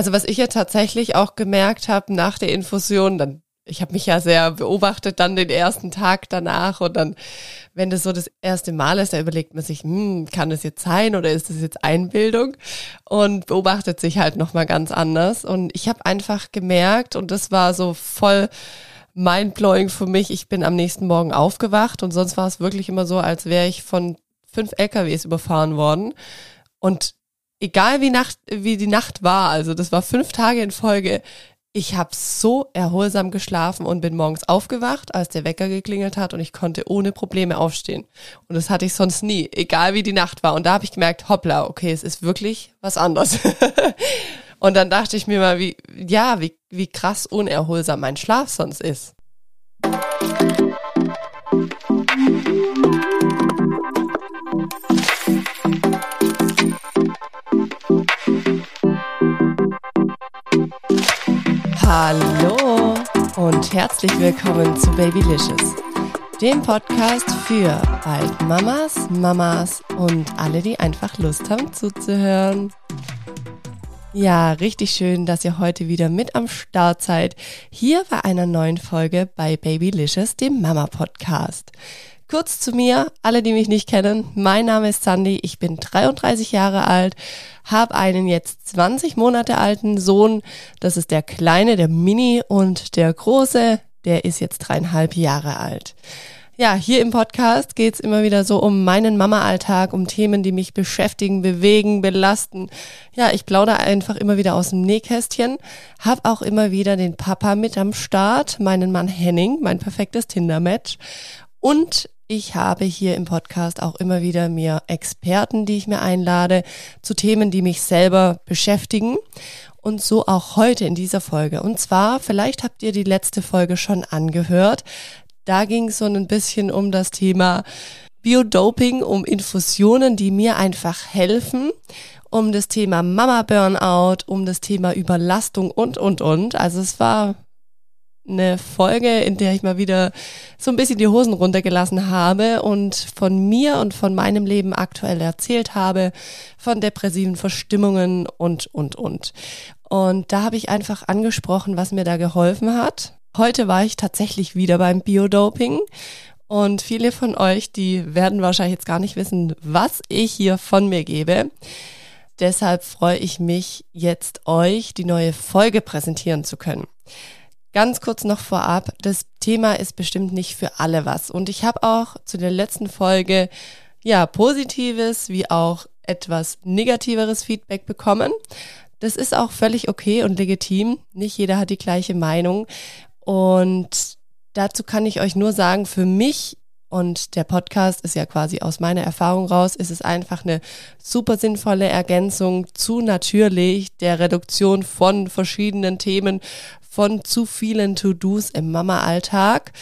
Also was ich ja tatsächlich auch gemerkt habe nach der Infusion, dann ich habe mich ja sehr beobachtet dann den ersten Tag danach und dann, wenn das so das erste Mal ist, da überlegt man sich, hm, kann das jetzt sein oder ist das jetzt Einbildung und beobachtet sich halt nochmal ganz anders und ich habe einfach gemerkt und das war so voll mindblowing für mich. Ich bin am nächsten Morgen aufgewacht und sonst war es wirklich immer so, als wäre ich von fünf LKWs überfahren worden und egal wie Nacht, wie die Nacht war, also das war fünf Tage in Folge, ich habe so erholsam geschlafen und bin morgens aufgewacht, als der Wecker geklingelt hat und ich konnte ohne Probleme aufstehen. Und das hatte ich sonst nie, egal wie die Nacht war. Und da habe ich gemerkt, hoppla, okay, es ist wirklich was anderes. und dann dachte ich mir mal, wie, ja, wie, wie krass unerholsam mein Schlaf sonst ist. Hallo und herzlich willkommen zu Babylicious, dem Podcast für bald Mamas, Mamas und alle, die einfach Lust haben zuzuhören. Ja, richtig schön, dass ihr heute wieder mit am Start seid, hier bei einer neuen Folge bei Babylicious, dem Mama Podcast. Kurz zu mir, alle, die mich nicht kennen. Mein Name ist Sandy, ich bin 33 Jahre alt, habe einen jetzt 20 Monate alten Sohn. Das ist der Kleine, der Mini und der Große, der ist jetzt dreieinhalb Jahre alt. Ja, hier im Podcast geht's immer wieder so um meinen Mama-Alltag, um Themen, die mich beschäftigen, bewegen, belasten. Ja, ich plaudere einfach immer wieder aus dem Nähkästchen, hab auch immer wieder den Papa mit am Start, meinen Mann Henning, mein perfektes Tinder-Match. Und ich habe hier im Podcast auch immer wieder mir Experten, die ich mir einlade, zu Themen, die mich selber beschäftigen. Und so auch heute in dieser Folge. Und zwar, vielleicht habt ihr die letzte Folge schon angehört. Da ging es so ein bisschen um das Thema Biodoping, um Infusionen, die mir einfach helfen, um das Thema Mama Burnout, um das Thema Überlastung und, und, und. Also es war eine Folge, in der ich mal wieder so ein bisschen die Hosen runtergelassen habe und von mir und von meinem Leben aktuell erzählt habe, von depressiven Verstimmungen und, und, und. Und da habe ich einfach angesprochen, was mir da geholfen hat. Heute war ich tatsächlich wieder beim Biodoping und viele von euch, die werden wahrscheinlich jetzt gar nicht wissen, was ich hier von mir gebe. Deshalb freue ich mich jetzt euch die neue Folge präsentieren zu können. Ganz kurz noch vorab, das Thema ist bestimmt nicht für alle was. Und ich habe auch zu der letzten Folge ja positives wie auch etwas negativeres Feedback bekommen. Das ist auch völlig okay und legitim. Nicht jeder hat die gleiche Meinung. Und dazu kann ich euch nur sagen, für mich und der Podcast ist ja quasi aus meiner Erfahrung raus, ist es einfach eine super sinnvolle Ergänzung zu natürlich der Reduktion von verschiedenen Themen, von zu vielen To-Dos im Mama-Alltag,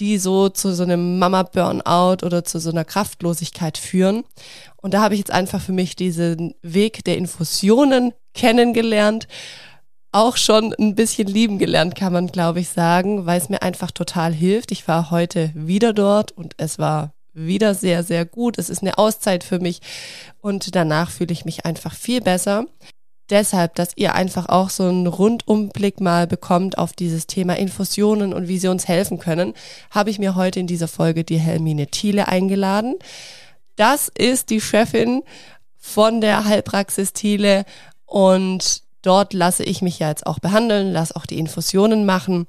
die so zu so einem Mama-Burnout oder zu so einer Kraftlosigkeit führen. Und da habe ich jetzt einfach für mich diesen Weg der Infusionen kennengelernt auch schon ein bisschen lieben gelernt, kann man, glaube ich, sagen, weil es mir einfach total hilft. Ich war heute wieder dort und es war wieder sehr, sehr gut. Es ist eine Auszeit für mich und danach fühle ich mich einfach viel besser. Deshalb, dass ihr einfach auch so einen Rundumblick mal bekommt auf dieses Thema Infusionen und wie sie uns helfen können, habe ich mir heute in dieser Folge die Helmine Thiele eingeladen. Das ist die Chefin von der Heilpraxis Thiele und dort lasse ich mich ja jetzt auch behandeln, lasse auch die Infusionen machen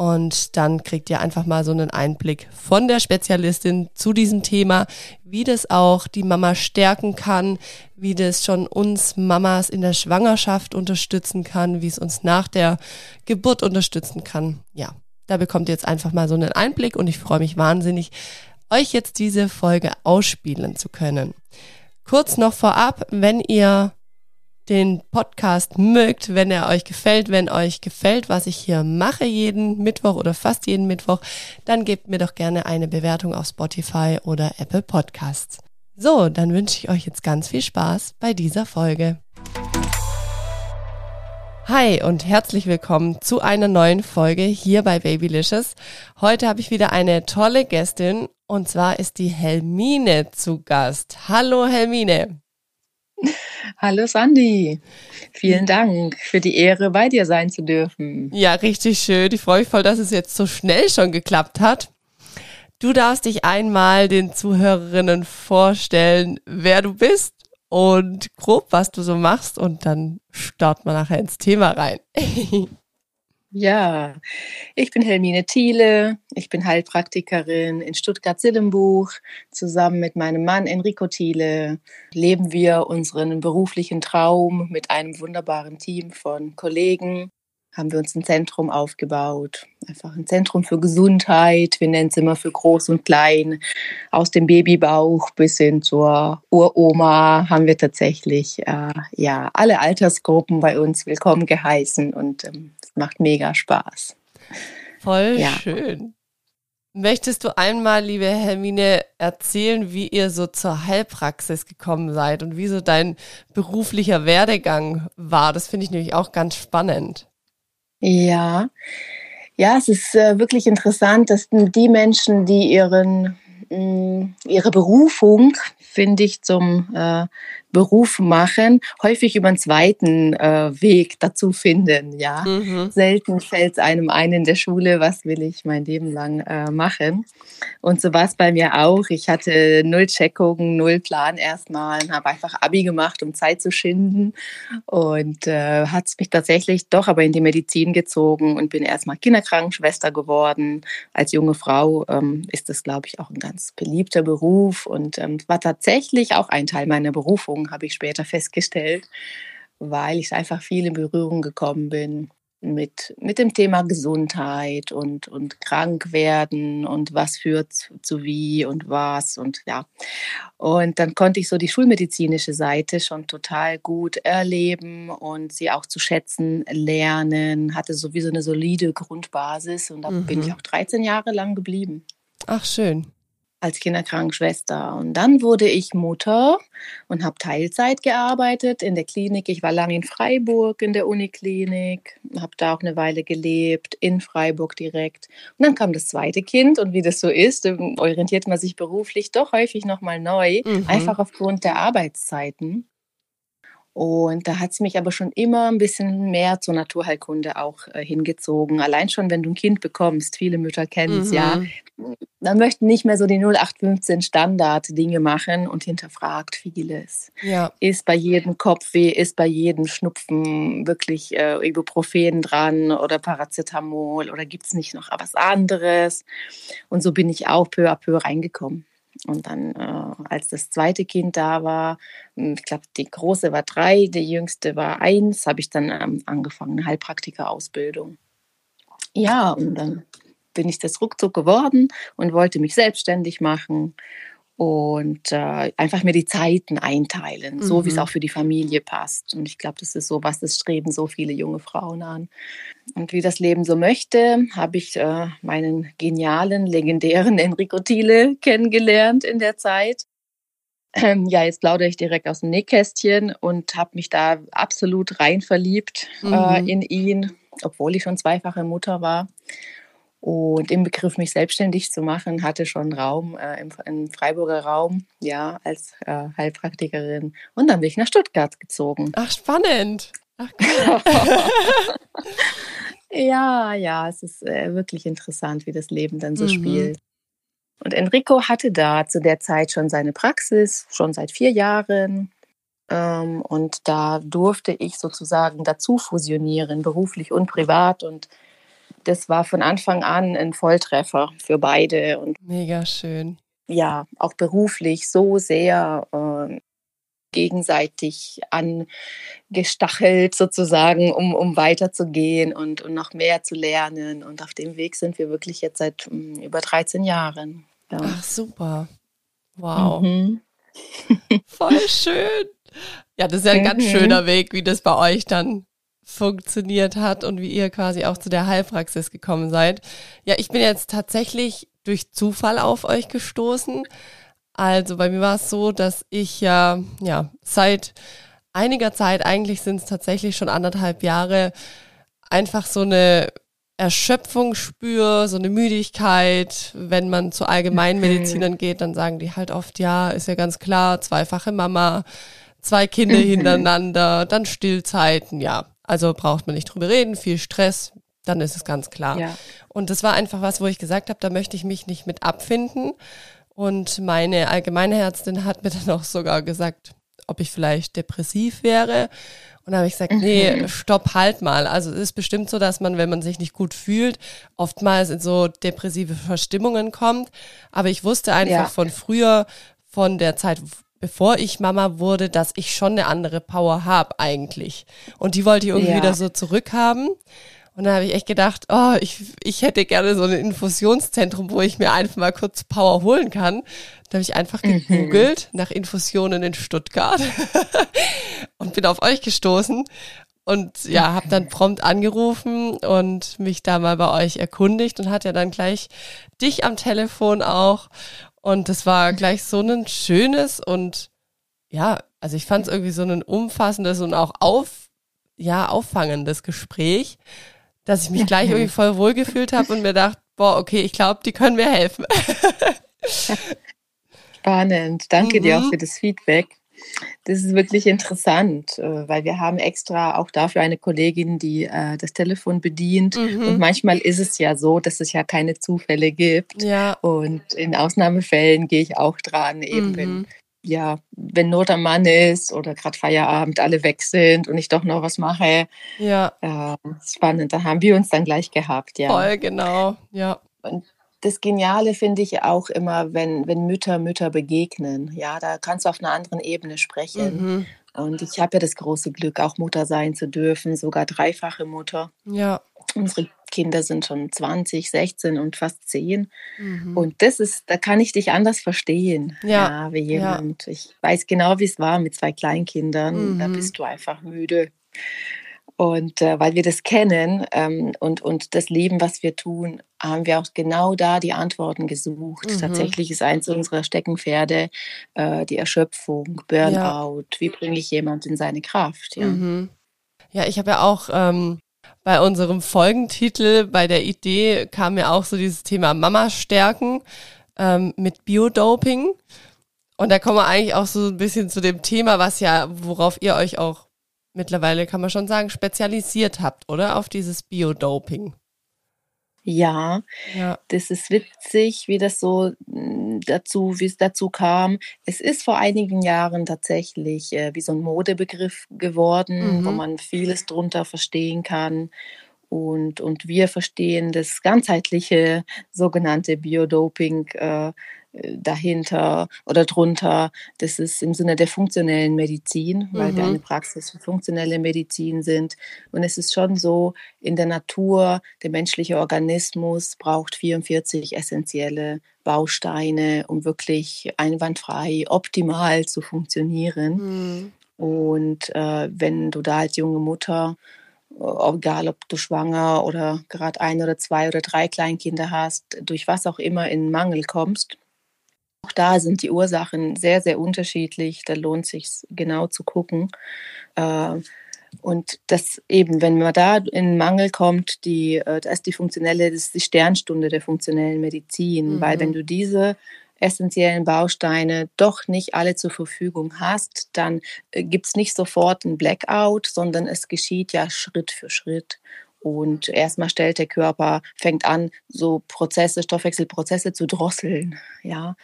und dann kriegt ihr einfach mal so einen Einblick von der Spezialistin zu diesem Thema, wie das auch die Mama stärken kann, wie das schon uns Mamas in der Schwangerschaft unterstützen kann, wie es uns nach der Geburt unterstützen kann. Ja, da bekommt ihr jetzt einfach mal so einen Einblick und ich freue mich wahnsinnig, euch jetzt diese Folge ausspielen zu können. Kurz noch vorab, wenn ihr den Podcast mögt, wenn er euch gefällt, wenn euch gefällt, was ich hier mache jeden Mittwoch oder fast jeden Mittwoch, dann gebt mir doch gerne eine Bewertung auf Spotify oder Apple Podcasts. So, dann wünsche ich euch jetzt ganz viel Spaß bei dieser Folge. Hi und herzlich willkommen zu einer neuen Folge hier bei Babylicious. Heute habe ich wieder eine tolle Gästin und zwar ist die Helmine zu Gast. Hallo Helmine. Hallo Sandy, vielen Dank für die Ehre, bei dir sein zu dürfen. Ja, richtig schön. Ich freue mich voll, dass es jetzt so schnell schon geklappt hat. Du darfst dich einmal den Zuhörerinnen vorstellen, wer du bist und grob, was du so machst und dann starten wir nachher ins Thema rein. Ja, ich bin Helmine Thiele. Ich bin Heilpraktikerin in Stuttgart-Sillenbuch. Zusammen mit meinem Mann Enrico Thiele leben wir unseren beruflichen Traum mit einem wunderbaren Team von Kollegen haben wir uns ein Zentrum aufgebaut. Einfach ein Zentrum für Gesundheit. Wir nennen es immer für groß und klein. Aus dem Babybauch bis hin zur Uroma haben wir tatsächlich äh, ja alle Altersgruppen bei uns willkommen geheißen und ähm, es macht mega Spaß. Voll ja. schön. Möchtest du einmal, liebe Hermine, erzählen, wie ihr so zur Heilpraxis gekommen seid und wie so dein beruflicher Werdegang war? Das finde ich nämlich auch ganz spannend. Ja, ja, es ist äh, wirklich interessant, dass die Menschen, die ihren, mh, mm, ihre Berufung, finde ich, zum äh, Beruf machen, häufig über einen zweiten äh, Weg dazu finden. Ja, mhm. selten fällt es einem ein in der Schule, was will ich mein Leben lang äh, machen. Und so war es bei mir auch. Ich hatte null Checkungen, null Plan erstmal, habe einfach Abi gemacht, um Zeit zu schinden und äh, hat es mich tatsächlich doch aber in die Medizin gezogen und bin erstmal Kinderkrankenschwester geworden. Als junge Frau ähm, ist das, glaube ich, auch ein ganz beliebter Beruf und ähm, war tatsächlich auch ein Teil meiner Berufung Berührung, habe ich später festgestellt, weil ich einfach viel in Berührung gekommen bin mit, mit dem Thema Gesundheit und, und krank werden und was führt zu, zu wie und was und ja. Und dann konnte ich so die schulmedizinische Seite schon total gut erleben und sie auch zu schätzen lernen, hatte sowieso eine solide Grundbasis und da mhm. bin ich auch 13 Jahre lang geblieben. Ach, schön als Kinderkrankenschwester. Und dann wurde ich Mutter und habe Teilzeit gearbeitet in der Klinik. Ich war lange in Freiburg in der Uniklinik, habe da auch eine Weile gelebt, in Freiburg direkt. Und dann kam das zweite Kind und wie das so ist, ähm, orientiert man sich beruflich doch häufig nochmal neu, mhm. einfach aufgrund der Arbeitszeiten. Und da hat es mich aber schon immer ein bisschen mehr zur Naturheilkunde auch äh, hingezogen. Allein schon, wenn du ein Kind bekommst, viele Mütter kennen es mhm. ja, dann möchten nicht mehr so die 0815 Standard-Dinge machen und hinterfragt vieles. Ja. Ist bei jedem Kopfweh, ist bei jedem Schnupfen wirklich äh, Ibuprofen dran oder Paracetamol oder gibt es nicht noch was anderes? Und so bin ich auch peu à peu reingekommen. Und dann, äh, als das zweite Kind da war, hm, ich glaube, die große war drei, die jüngste war eins, habe ich dann ähm, angefangen, eine Heilpraktika-Ausbildung. Ja, und dann bin ich das ruckzuck geworden und wollte mich selbstständig machen und äh, einfach mir die Zeiten einteilen, mhm. so wie es auch für die Familie passt. Und ich glaube, das ist so was, das streben so viele junge Frauen an. Und wie das Leben so möchte, habe ich äh, meinen genialen, legendären Enrico Thiele kennengelernt in der Zeit. Ähm, ja, jetzt plaudere ich direkt aus dem Nähkästchen und habe mich da absolut rein verliebt äh, mhm. äh, in ihn, obwohl ich schon zweifache Mutter war. Und im Begriff, mich selbstständig zu machen, hatte schon Raum äh, im, im, Freiburger Raum, ja, als äh, Heilpraktikerin. Und dann bin ich nach Stuttgart gezogen. Ach, spannend. Ach, cool. ja, ja, es ist äh, wirklich interessant, wie das Leben dann so mhm. spielt. Und Enrico hatte da zu der Zeit schon seine Praxis, schon seit vier Jahren. Ähm, und da durfte ich sozusagen dazu fusionieren, beruflich und privat. Und das war von Anfang an ein Volltreffer für beide. Und Mega schön. Ja, auch beruflich so sehr äh, gegenseitig angestachelt sozusagen, um, um weiterzugehen und, und noch mehr zu lernen. Und auf dem Weg sind wir wirklich jetzt seit um, hm, über 13 Jahren. Ja. Ach, super. Wow. Mhm. Voll schön. Ja, das ist ja ein ganz mhm. schöner Weg, wie das bei euch dann funktioniert hat und wie ihr quasi auch zu der Heilpraxis gekommen seid. Ja, ich bin jetzt tatsächlich durch Zufall auf euch gestoßen. Also bei mir war es so, dass ich ja, ja, seit einiger Zeit, eigentlich sind es tatsächlich schon anderthalb Jahre, einfach so eine Erschöpfung spüre, so eine Müdigkeit. Wenn man zu Allgemeinmedizinern geht, dann sagen die halt oft, ja, ist ja ganz klar, zweifache Mama, zwei Kinder mhm. hintereinander, dann Stillzeiten, ja. Also braucht man nicht drüber reden, viel Stress, dann ist es ganz klar. Ja. Und das war einfach was, wo ich gesagt habe, da möchte ich mich nicht mit abfinden. Und meine allgemeine Ärztin hat mir dann auch sogar gesagt, ob ich vielleicht depressiv wäre. Und da habe ich gesagt, nee, mhm. stopp, halt mal. Also es ist bestimmt so, dass man, wenn man sich nicht gut fühlt, oftmals in so depressive Verstimmungen kommt. Aber ich wusste einfach ja. von früher, von der Zeit, bevor ich Mama wurde, dass ich schon eine andere Power habe eigentlich. Und die wollte ich irgendwie ja. wieder so zurückhaben. Und dann habe ich echt gedacht, oh, ich, ich hätte gerne so ein Infusionszentrum, wo ich mir einfach mal kurz Power holen kann. Da habe ich einfach mhm. gegoogelt mhm. nach Infusionen in Stuttgart und bin auf euch gestoßen und ja, habe dann prompt angerufen und mich da mal bei euch erkundigt und hatte ja dann gleich dich am Telefon auch. Und das war gleich so ein schönes und ja, also ich fand es irgendwie so ein umfassendes und auch auf, ja, auffangendes Gespräch dass ich mich gleich irgendwie voll wohl gefühlt habe und mir dachte, boah, okay, ich glaube, die können mir helfen. Spannend. Danke mhm. dir auch mhm. für das Feedback. Das ist wirklich interessant, äh, weil wir haben extra auch dafür eine Kollegin, die äh, das Telefon bedient. Mhm. Und manchmal ist es ja so, dass es ja keine Zufälle gibt. Ja. Und in Ausnahmefällen gehe ich auch dran, eben mhm. wenn ja, wenn Not am Mann ist oder gerade Feierabend alle weg sind und ich doch noch was mache. Ja. Äh, spannend, da haben wir uns dann gleich gehabt, ja. Voll, genau, ja. Und das Geniale finde ich auch immer, wenn, wenn Mütter Mütter begegnen. Ja, da kannst du auf einer anderen Ebene sprechen. Mhm. Und ich habe ja das große Glück, auch Mutter sein zu dürfen, sogar dreifache Mutter. Ja. Unsere Kinder sind schon 20, 16 und fast 10. Mhm. Und das ist, da kann ich dich anders verstehen. Ja, ja wie jemand. Ja. Ich weiß genau, wie es war mit zwei Kleinkindern. Mhm. Da bist du einfach müde. Und äh, weil wir das kennen ähm, und, und das Leben, was wir tun, haben wir auch genau da die Antworten gesucht. Mhm. Tatsächlich ist eins unserer Steckenpferde äh, die Erschöpfung, Burnout. Ja. Wie bringe ich jemand in seine Kraft? Ja, mhm. ja ich habe ja auch ähm, bei unserem Folgentitel, bei der Idee kam ja auch so dieses Thema Mama stärken ähm, mit Biodoping. Und da kommen wir eigentlich auch so ein bisschen zu dem Thema, was ja, worauf ihr euch auch mittlerweile, kann man schon sagen, spezialisiert habt, oder? Auf dieses Biodoping. Ja, ja, das ist witzig, wie das so hm, dazu, wie es dazu kam. Es ist vor einigen Jahren tatsächlich äh, wie so ein Modebegriff geworden, mhm. wo man vieles drunter verstehen kann. Und, und wir verstehen das ganzheitliche sogenannte Biodoping äh, dahinter oder drunter. Das ist im Sinne der funktionellen Medizin, weil mhm. wir eine Praxis für funktionelle Medizin sind. Und es ist schon so, in der Natur, der menschliche Organismus braucht 44 essentielle Bausteine, um wirklich einwandfrei, optimal zu funktionieren. Mhm. Und äh, wenn du da als junge Mutter egal ob du schwanger oder gerade ein oder zwei oder drei Kleinkinder hast, durch was auch immer in Mangel kommst, auch da sind die Ursachen sehr, sehr unterschiedlich. Da lohnt sich genau zu gucken. Äh, und das eben, wenn man da in Mangel kommt, die, äh, das ist die funktionelle, das ist die Sternstunde der funktionellen Medizin. Mhm. Weil wenn du diese essentiellen Bausteine doch nicht alle zur Verfügung hast, dann äh, gibt es nicht sofort ein Blackout, sondern es geschieht ja Schritt für Schritt. Und erstmal stellt der Körper, fängt an, so Prozesse, Stoffwechselprozesse zu drosseln. Ja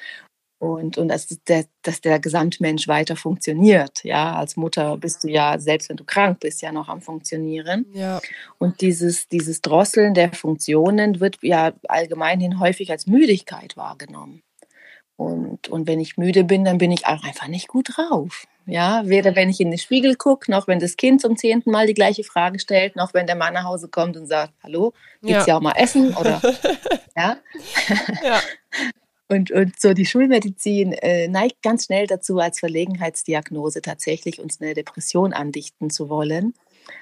und, und dass, der, dass der Gesamtmensch weiter funktioniert. Ja, als Mutter bist du ja, selbst wenn du krank bist, ja noch am Funktionieren. Ja. Und dieses, dieses Drosseln der Funktionen wird ja allgemeinhin häufig als Müdigkeit wahrgenommen. Und, und wenn ich müde bin, dann bin ich auch einfach nicht gut drauf. Ja, weder wenn ich in den Spiegel gucke, noch wenn das Kind zum zehnten Mal die gleiche Frage stellt, noch wenn der Mann nach Hause kommt und sagt, hallo, gibt's ja, ja auch mal Essen oder ja. ja. Und, und so die Schulmedizin äh, neigt ganz schnell dazu, als Verlegenheitsdiagnose tatsächlich uns eine Depression andichten zu wollen.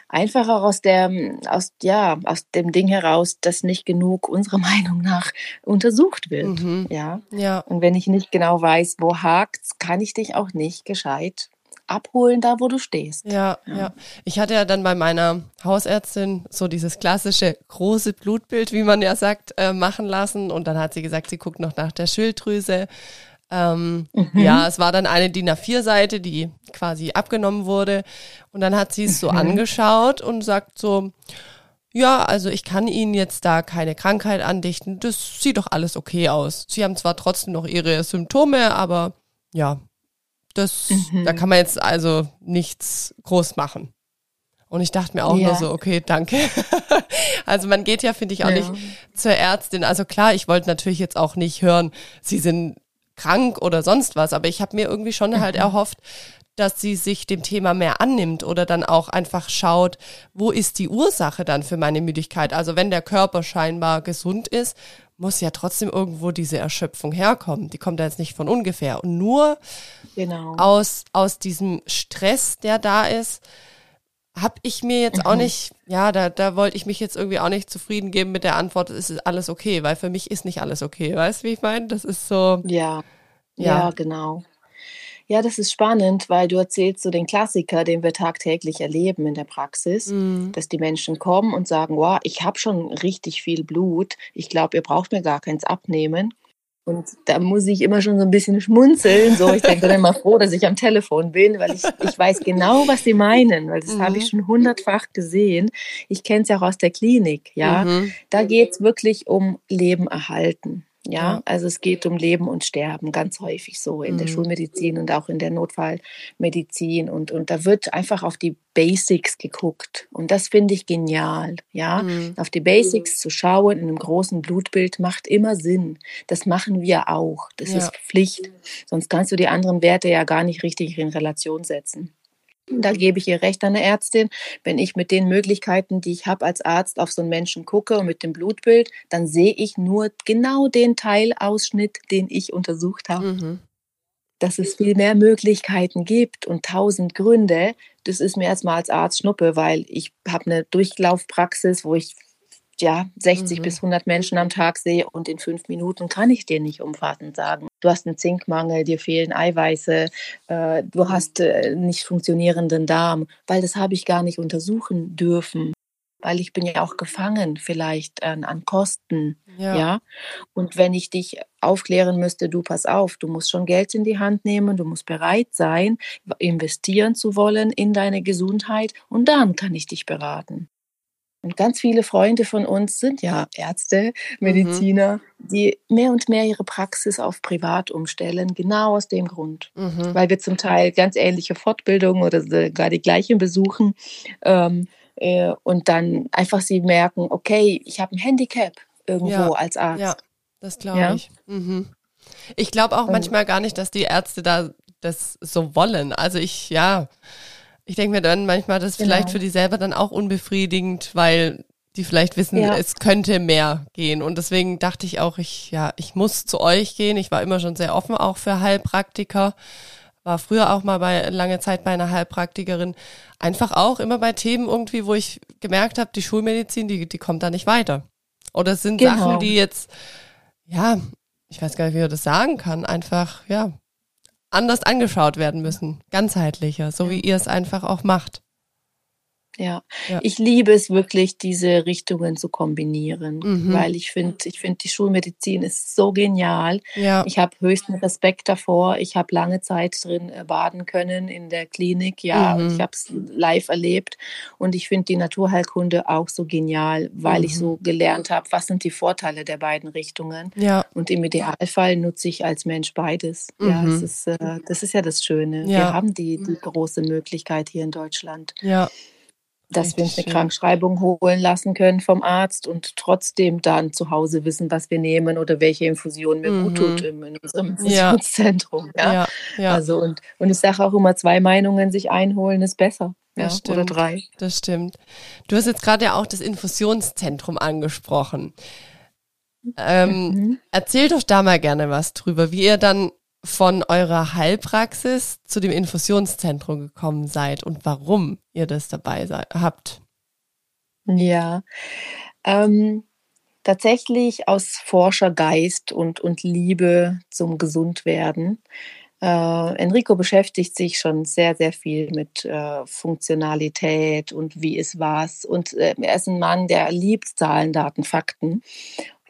Einfach auch aus, der, aus, ja, aus dem Ding heraus, dass nicht genug unserer Meinung nach untersucht wird. Mhm. Ja? ja. Und wenn ich nicht genau weiß, wo hakt's, kann ich dich auch nicht gescheit abholen, da wo du stehst. Ja, ja, ja. Ich hatte ja dann bei meiner Hausärztin so dieses klassische große Blutbild, wie man ja sagt, äh, machen lassen. Und dann hat sie gesagt, sie guckt noch nach der Schilddrüse. Ähm, mhm. Ja, es war dann eine DIN A4-Seite, die quasi abgenommen wurde. Und dann hat sie es so mhm. angeschaut und sagt so, ja, also ich kann Ihnen jetzt da keine Krankheit andichten. Das sieht doch alles okay aus. Sie haben zwar trotzdem noch Ihre Symptome, aber ja, das, mhm. da kann man jetzt also nichts groß machen. Und ich dachte mir auch ja. nur so, okay, danke. also man geht ja, finde ich, auch ja. nicht zur Ärztin. Also klar, ich wollte natürlich jetzt auch nicht hören, sie sind krank oder sonst was, aber ich habe mir irgendwie schon halt mhm. erhofft, dass sie sich dem Thema mehr annimmt oder dann auch einfach schaut, wo ist die Ursache dann für meine Müdigkeit? Also wenn der Körper scheinbar gesund ist, muss ja trotzdem irgendwo diese Erschöpfung herkommen. Die kommt ja jetzt nicht von ungefähr. Und nur genau. aus, aus diesem Stress, der da ist, habe ich mir jetzt mhm. auch nicht, ja, da, da wollte ich mich jetzt irgendwie auch nicht zufrieden geben mit der Antwort, es ist alles okay, weil für mich ist nicht alles okay. Weißt du, wie ich meine? Das ist so. Ja, ja, ja, genau. Ja, das ist spannend, weil du erzählst so den Klassiker, den wir tagtäglich erleben in der Praxis, mhm. dass die Menschen kommen und sagen, wow, ich habe schon richtig viel Blut, ich glaube, ihr braucht mir gar keins abnehmen. Und da muss ich immer schon so ein bisschen schmunzeln. So, ich denke dann immer froh, dass ich am Telefon bin, weil ich, ich weiß genau, was sie meinen, weil das mhm. habe ich schon hundertfach gesehen. Ich kenne es ja auch aus der Klinik, ja. Mhm. Da geht es wirklich um Leben erhalten. Ja, also es geht um Leben und Sterben, ganz häufig so in mhm. der Schulmedizin und auch in der Notfallmedizin. Und, und da wird einfach auf die Basics geguckt. Und das finde ich genial. Ja, mhm. auf die Basics zu schauen in einem großen Blutbild macht immer Sinn. Das machen wir auch. Das ja. ist Pflicht. Sonst kannst du die anderen Werte ja gar nicht richtig in Relation setzen. Da gebe ich ihr recht an der Ärztin. Wenn ich mit den Möglichkeiten, die ich habe als Arzt, auf so einen Menschen gucke und mit dem Blutbild, dann sehe ich nur genau den Teilausschnitt, den ich untersucht habe. Mhm. Dass es viel mehr Möglichkeiten gibt und tausend Gründe, das ist mir erstmal als Arzt Schnuppe, weil ich habe eine Durchlaufpraxis, wo ich ja, 60 mhm. bis 100 Menschen am Tag sehe und in fünf Minuten kann ich dir nicht umfassend sagen. Du hast einen Zinkmangel, dir fehlen Eiweiße, äh, du hast äh, nicht funktionierenden Darm, weil das habe ich gar nicht untersuchen dürfen, weil ich bin ja auch gefangen vielleicht an, an Kosten, ja. ja. Und wenn ich dich aufklären müsste, du pass auf, du musst schon Geld in die Hand nehmen, du musst bereit sein, investieren zu wollen in deine Gesundheit und dann kann ich dich beraten. Und ganz viele Freunde von uns sind ja Ärzte, mhm. Mediziner, mhm. die mehr und mehr ihre Praxis auf privat umstellen, genau aus dem Grund. Mhm. Weil wir zum Teil ganz ähnliche Fortbildungen oder sogar die gleichen besuchen ähm, äh, und dann einfach sie merken, okay, ich habe ein Handicap irgendwo ja. als Arzt. Ja, das glaube ja? ich. Mhm. Ich glaube auch manchmal gar nicht, dass die Ärzte da das so wollen. Also ich, ja ich denke mir dann manchmal, das ist genau. vielleicht für die selber dann auch unbefriedigend, weil die vielleicht wissen, ja. es könnte mehr gehen. Und deswegen dachte ich auch, ich, ja, ich muss zu euch gehen. Ich war immer schon sehr offen auch für Heilpraktiker. War früher auch mal bei lange Zeit bei einer Heilpraktikerin. Einfach auch immer bei Themen irgendwie, wo ich gemerkt habe, die Schulmedizin, die, die kommt da nicht weiter. Oder es sind genau. Sachen, die jetzt, ja, ich weiß gar nicht, wie man das sagen kann, einfach, ja, anders angeschaut werden müssen, ganzheitlicher, so wie ihr es einfach auch macht. Ja. ja. ich liebe es wirklich, diese Richtungen zu kombinieren, mhm. weil ich finde, ich finde, die Schulmedizin ist so genial. Ja. Ich habe höchsten Respekt davor. Ich habe lange Zeit drin äh, baden können in der Klinik, ja, mhm. ich habe es live erlebt und ich finde die Naturheilkunde auch so genial, weil mhm. ich so gelernt habe, was sind die Vorteile der beiden Richtungen. Ja. Und im Idealfall nutze ich als Mensch beides. Ja, das mhm. ist, äh, das ist ja das Schöne. Wir haben die, die große Möglichkeit hier in Deutschland. Ja dass wir uns eine Krankschreibung holen lassen können vom Arzt und trotzdem dann zu Hause wissen, was wir nehmen oder welche Infusion mir mhm. gut tut in unserem Infusionszentrum. Ja. Ja. ja. Also und, und ich sage auch immer, zwei Meinungen sich einholen ist besser. Ja, stimmt, oder drei. Das stimmt. Du hast jetzt gerade ja auch das Infusionszentrum angesprochen. Ähm, mhm. Erzähl doch da mal gerne was drüber, wie ihr dann von eurer Heilpraxis zu dem Infusionszentrum gekommen seid und warum ihr das dabei habt. Ja, ähm, tatsächlich aus Forschergeist und, und Liebe zum Gesundwerden. Äh, Enrico beschäftigt sich schon sehr, sehr viel mit äh, Funktionalität und wie ist was. Und äh, er ist ein Mann, der liebt Zahlen, Daten, Fakten.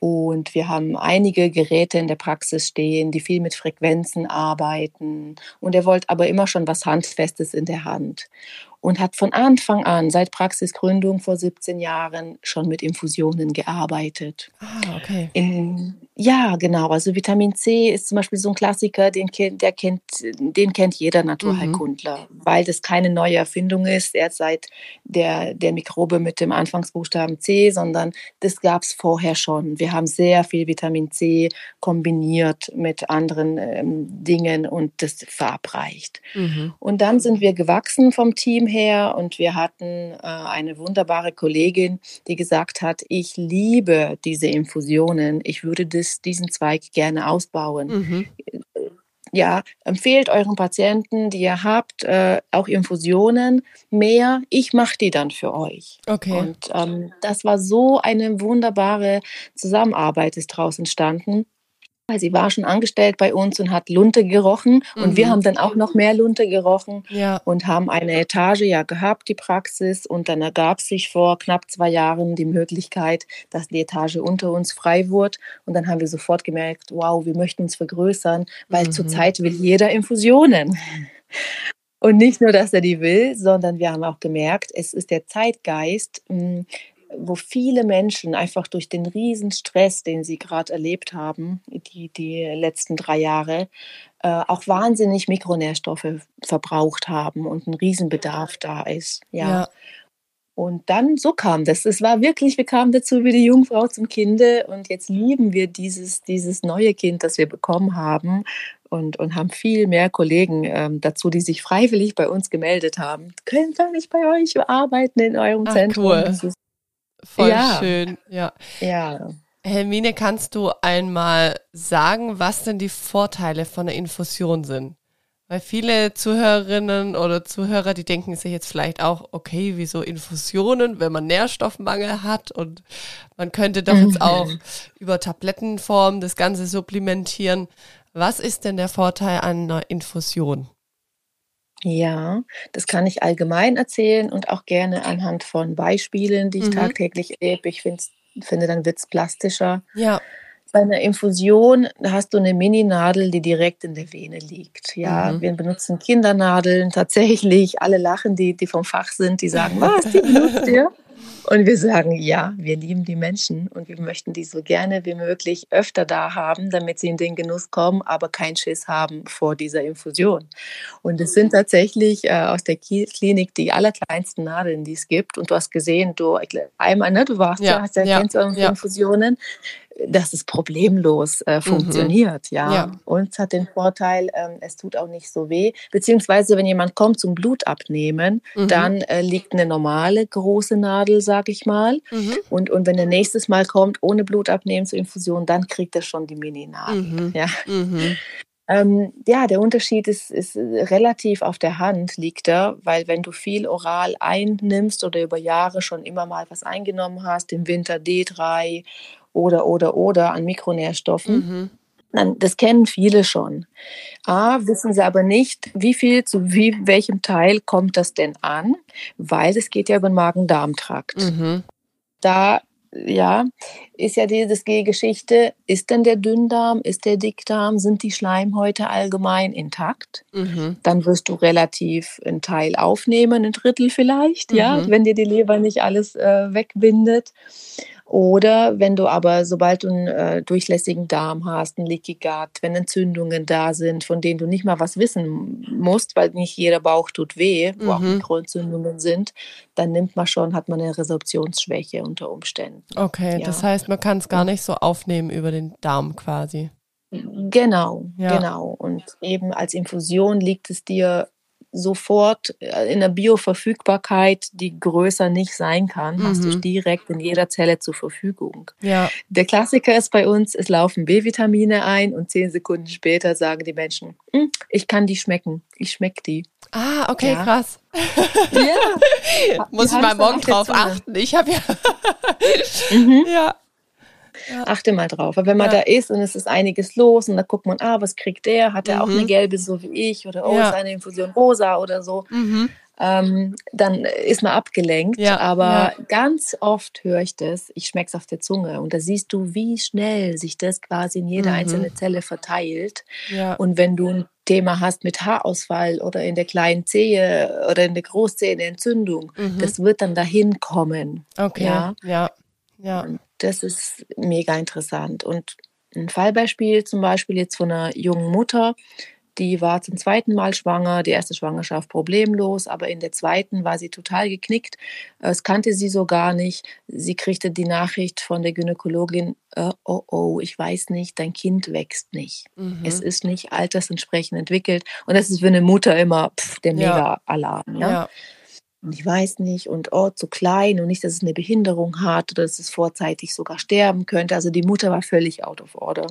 Und wir haben einige Geräte in der Praxis stehen, die viel mit Frequenzen arbeiten. Und er wollte aber immer schon was Handfestes in der Hand und hat von Anfang an, seit Praxisgründung vor 17 Jahren, schon mit Infusionen gearbeitet. Ah, okay. In, ja, genau. Also Vitamin C ist zum Beispiel so ein Klassiker, den, der kennt, den kennt jeder Naturheilkundler, mhm. weil das keine neue Erfindung ist, erst seit der, der Mikrobe mit dem Anfangsbuchstaben C, sondern das gab es vorher schon. Wir haben sehr viel Vitamin C kombiniert mit anderen ähm, Dingen und das verabreicht. Mhm. Und dann sind wir gewachsen vom Team her und wir hatten äh, eine wunderbare Kollegin, die gesagt hat, ich liebe diese Infusionen, ich würde das, diesen Zweig gerne ausbauen. Mhm. Ja, empfehlt euren Patienten, die ihr habt, äh, auch Infusionen mehr. Ich mache die dann für euch. Okay. Und ähm, das war so eine wunderbare Zusammenarbeit, ist daraus entstanden weil sie war schon angestellt bei uns und hat Lunte gerochen und mhm. wir haben dann auch noch mehr Lunte gerochen ja. und haben eine Etage ja gehabt, die Praxis und dann ergab sich vor knapp zwei Jahren die Möglichkeit, dass die Etage unter uns frei wurde und dann haben wir sofort gemerkt, wow, wir möchten uns vergrößern, weil mhm. zurzeit will jeder Infusionen. Und nicht nur, dass er die will, sondern wir haben auch gemerkt, es ist der Zeitgeist, hm, wo viele Menschen einfach durch den Riesenstress, den sie gerade erlebt haben, die, die letzten drei Jahre, äh, auch wahnsinnig Mikronährstoffe verbraucht haben und ein Riesenbedarf da ist. Ja. ja. Und dann so kam das. Es war wirklich, wir kamen dazu wie die Jungfrau zum Kinde und jetzt lieben wir dieses, dieses neue Kind, das wir bekommen haben und, und haben viel mehr Kollegen ähm, dazu, die sich freiwillig bei uns gemeldet haben. Können wir nicht bei euch arbeiten in eurem Ach, Zentrum? Cool. Das ist Voll ja. schön, ja. Ja. Helmine, kannst du einmal sagen, was denn die Vorteile von der Infusion sind? Weil viele Zuhörerinnen oder Zuhörer, die denken sich jetzt vielleicht auch, okay, wieso Infusionen, wenn man Nährstoffmangel hat und man könnte doch jetzt auch über Tablettenform das Ganze supplementieren. Was ist denn der Vorteil einer Infusion? Ja, das kann ich allgemein erzählen und auch gerne anhand von Beispielen, die ich mhm. tagtäglich erlebe. Ich finde, dann wird es plastischer. Ja. Bei einer Infusion hast du eine Mini-Nadel, die direkt in der Vene liegt. Ja, mhm. wir benutzen Kindernadeln tatsächlich. Alle lachen, die, die vom Fach sind, die sagen, was, die benutzt ihr? Und wir sagen, ja, wir lieben die Menschen und wir möchten die so gerne wie möglich öfter da haben, damit sie in den Genuss kommen, aber keinen Schiss haben vor dieser Infusion. Und es sind tatsächlich äh, aus der Klinik die allerkleinsten Nadeln, die es gibt. Und du hast gesehen, du einmal, ne, du warst ja, ja hast ja, ja, ja. Infusionen dass es problemlos äh, mhm. funktioniert, mhm. ja. ja. Und es hat den Vorteil, ähm, es tut auch nicht so weh. Beziehungsweise, wenn jemand kommt zum Blut abnehmen, mhm. dann äh, liegt eine normale große Nadel, sag ich mal. Mhm. Und, und wenn er nächstes Mal kommt, ohne Blut abnehmen zur Infusion, dann kriegt er schon die Mini-Nadel. Mhm. Ja. Mhm. Ähm, ja, der Unterschied ist, ist relativ auf der Hand, liegt da, weil wenn du viel oral einnimmst oder über Jahre schon immer mal was eingenommen hast, im Winter D3 oder, oder, oder an Mikronährstoffen. Mhm. Dann, das kennen viele schon. A, wissen sie aber nicht, wie viel zu wie, welchem Teil kommt das denn an, weil es geht ja über den Magen-Darm-Trakt. Mhm. Da ja, ist ja diese Geschichte, ist denn der Dünndarm, ist der Dickdarm, sind die Schleimhäute allgemein intakt? Mhm. Dann wirst du relativ einen Teil aufnehmen, ein Drittel vielleicht, mhm. ja, wenn dir die Leber nicht alles äh, wegbindet. Oder wenn du aber, sobald du einen äh, durchlässigen Darm hast, einen Leaky Gut, wenn Entzündungen da sind, von denen du nicht mal was wissen musst, weil nicht jeder Bauch tut weh, wo mhm. auch Mikroentzündungen sind, dann nimmt man schon, hat man eine Resorptionsschwäche unter Umständen. Okay, ja. das heißt, man kann es gar nicht so aufnehmen über den Darm quasi. Genau, ja. genau. Und eben als Infusion liegt es dir sofort äh, in der Bioverfügbarkeit, die größer nicht sein kann, mhm. hast du mhm. direkt in jeder Zelle zur Verfügung. Ja. Der Klassiker ist bei uns, es laufen B-Vitamine ein und zehn Sekunden später sagen die Menschen, hm, ich kann die schmecken, ich schmecke die. Ah, okay, ja. krass. Ja. Muss ich mal morgen drauf achten. Ich habe ja. mhm. Ja. Ja. Achte mal drauf. Weil wenn man ja. da ist und es ist einiges los und da guckt man, ah, was kriegt der? Hat er mhm. auch eine gelbe so wie ich? Oder oh, ja. ist eine Infusion rosa oder so? Mhm. ähm, dann ist man abgelenkt. Ja, aber ja. ganz oft höre ich das, ich schmecke es auf der Zunge und da siehst du, wie schnell sich das quasi in jede mhm. einzelne Zelle verteilt. Ja. Und wenn du ein Thema hast mit Haarausfall oder in der kleinen Zehe oder in der Großzehe eine Entzündung, mhm. das wird dann dahin kommen. Okay, ja. Ja. Und das ist mega interessant. Und ein Fallbeispiel zum Beispiel jetzt von einer jungen Mutter, die war zum zweiten Mal schwanger, die erste Schwangerschaft problemlos, aber in der zweiten war sie total geknickt. Es kannte sie so gar nicht. Sie kriegte die Nachricht von der Gynäkologin, äh, oh oh, ich weiß nicht, dein Kind wächst nicht. Mhm. Es ist nicht altersentsprechend entwickelt. Und das ist für eine Mutter immer pff, der Mega-Alarm. Ja? ja. Und ich weiß nicht, und oh, zu klein und nicht, dass es eine Behinderung hat oder dass es vorzeitig sogar sterben könnte. Also die Mutter war völlig out of order.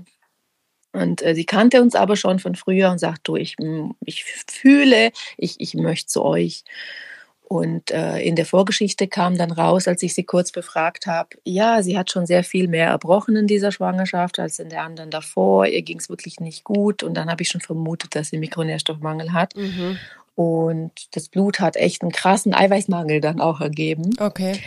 Und äh, sie kannte uns aber schon von früher und sagt, du, ich, ich fühle, ich, ich möchte zu euch. Und äh, in der Vorgeschichte kam dann raus, als ich sie kurz befragt habe, ja, sie hat schon sehr viel mehr erbrochen in dieser Schwangerschaft als in der anderen davor. Ihr ging es wirklich nicht gut. Und dann habe ich schon vermutet, dass sie Mikronährstoffmangel hat. Mhm. Und das Blut hat echt einen krassen Eiweißmangel dann auch ergeben. Okay.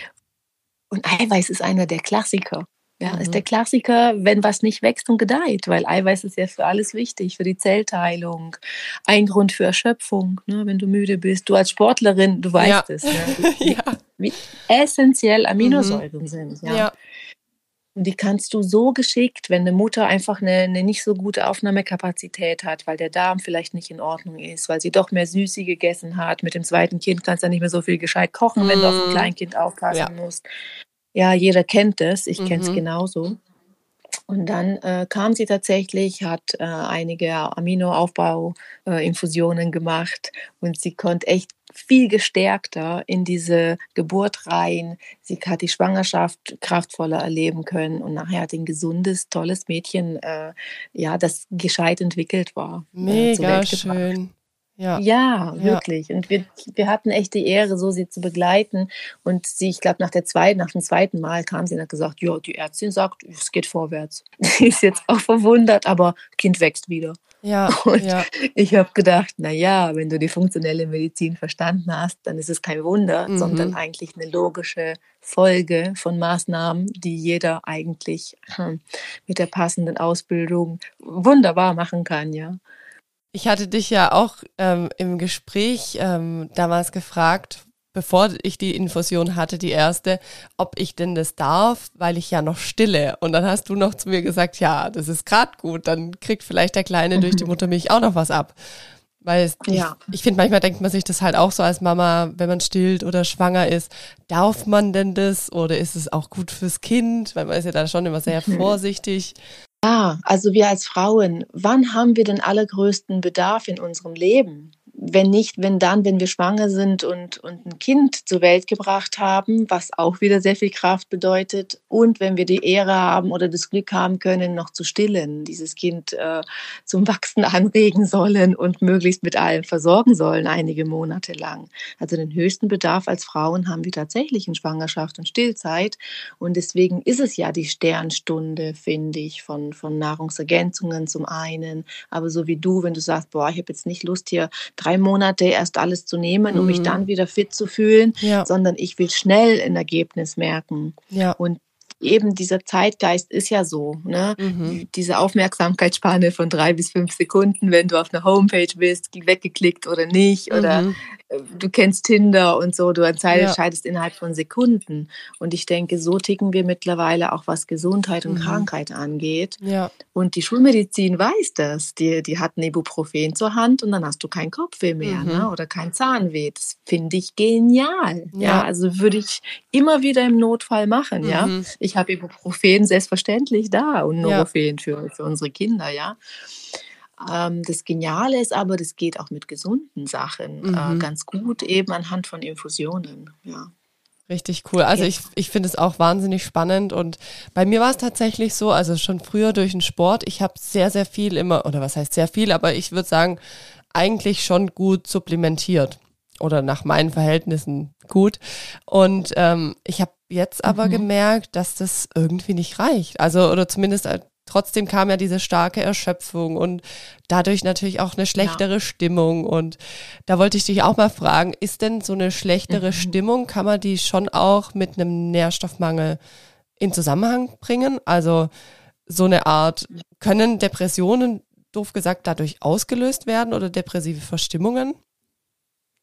Und Eiweiß ist einer der Klassiker. Ja, mhm. ist der Klassiker, wenn was nicht wächst und gedeiht, weil Eiweiß ist ja für alles wichtig, für die Zellteilung, ein Grund für Erschöpfung, ne, wenn du müde bist. Du als Sportlerin, du weißt ja. es, ne, wie, ja. wie, essentiell Aminosäuren mhm. sind. Ja. ja. Und die kannst du so geschickt, wenn eine Mutter einfach eine, eine, nicht so gute Aufnahmekapazität hat, weil der Darm vielleicht nicht in Ordnung ist, weil sie doch mehr Süßi gegessen hat. Mit dem zweiten Kind kannst du ja nicht mehr so viel gescheit kochen, mm. wenn du auf ein mhm. Kleinkind aufpassen ja. musst. Ja, jeder kennt es, ich mhm. kenne es genauso. Und dann äh, kam sie tatsächlich, hat äh, einige Aminoaufbauinfusionen äh, gemacht und sie konnte echt viel gestärkter in diese Geburt rein. Sie hat die Schwangerschaft kraftvoller erleben können und nachher hat ein gesundes, tolles Mädchen, äh, ja, das gescheit entwickelt war. Äh, Mega schön. Ja. ja, wirklich. Und wir, wir hatten echt die Ehre, so sie zu begleiten. Und sie, ich glaube, nach der zweiten, nach dem zweiten Mal kam sie und hat gesagt, ja, die Ärztin sagt, es geht vorwärts. Sie ist jetzt auch verwundert, aber Kind wächst wieder. Ja, und ja. ich habe gedacht, na ja, wenn du die funktionelle Medizin verstanden hast, dann ist es kein Wunder, mhm. sondern eigentlich eine logische Folge von Maßnahmen, die jeder eigentlich hm, mit der passenden Ausbildung wunderbar machen kann, ja. Ich hatte dich ja auch ähm, im Gespräch ähm, damals gefragt, bevor ich die Infusion hatte, die erste, ob ich denn das darf, weil ich ja noch stille. Und dann hast du noch zu mir gesagt, ja, das ist gerade gut, dann kriegt vielleicht der Kleine durch die mhm. Muttermilch auch noch was ab. Weil ja. ich, ich finde, manchmal denkt man sich das halt auch so als Mama, wenn man stillt oder schwanger ist, darf man denn das oder ist es auch gut fürs Kind? Weil man ist ja da schon immer sehr mhm. vorsichtig. Ja, also wir als Frauen, wann haben wir den allergrößten Bedarf in unserem Leben? Wenn nicht, wenn dann, wenn wir schwanger sind und, und ein Kind zur Welt gebracht haben, was auch wieder sehr viel Kraft bedeutet. Und wenn wir die Ehre haben oder das Glück haben können, noch zu stillen, dieses Kind äh, zum Wachsen anregen sollen und möglichst mit allem versorgen sollen, einige Monate lang. Also den höchsten Bedarf als Frauen haben wir tatsächlich in Schwangerschaft und Stillzeit. Und deswegen ist es ja die Sternstunde, finde ich, von, von Nahrungsergänzungen zum einen. Aber so wie du, wenn du sagst, boah, ich habe jetzt nicht Lust hier drei Monate erst alles zu nehmen, um mhm. mich dann wieder fit zu fühlen, ja. sondern ich will schnell ein Ergebnis merken. Ja. Und eben dieser Zeitgeist ist ja so, ne? Mhm. Diese Aufmerksamkeitsspanne von drei bis fünf Sekunden, wenn du auf einer Homepage bist, weggeklickt oder nicht, oder mhm. Du kennst Tinder und so, du entscheidest ja. innerhalb von Sekunden. Und ich denke, so ticken wir mittlerweile auch, was Gesundheit und mhm. Krankheit angeht. Ja. Und die Schulmedizin weiß das. Die, die hat ein Ibuprofen zur Hand und dann hast du kein Kopfweh mehr ne? Mhm. oder kein Zahnweh. Das finde ich genial. Ja. ja. also würde ich immer wieder im Notfall machen. Ja, mhm. ich habe Ibuprofen selbstverständlich da und Norofen ja. für, für unsere Kinder. Ja. Ähm, das Geniale ist aber, das geht auch mit gesunden Sachen äh, mhm. äh, ganz gut, eben anhand von Infusionen. Ja. Richtig cool. Also ich, ich finde es auch wahnsinnig spannend und bei mir war es tatsächlich so, also schon früher durch den Sport, ich habe sehr, sehr viel immer, oder was heißt sehr viel, aber ich würde sagen, eigentlich schon gut supplementiert oder nach meinen Verhältnissen gut. Und ähm, ich habe jetzt aber mhm. gemerkt, dass das irgendwie nicht reicht. Also, oder zumindest trotzdem kam ja diese starke Erschöpfung und dadurch natürlich auch eine schlechtere ja. Stimmung. Und da wollte ich dich auch mal fragen, ist denn so eine schlechtere mhm. Stimmung, kann man die schon auch mit einem Nährstoffmangel in Zusammenhang bringen? Also so eine Art, können Depressionen, doof gesagt, dadurch ausgelöst werden oder depressive Verstimmungen?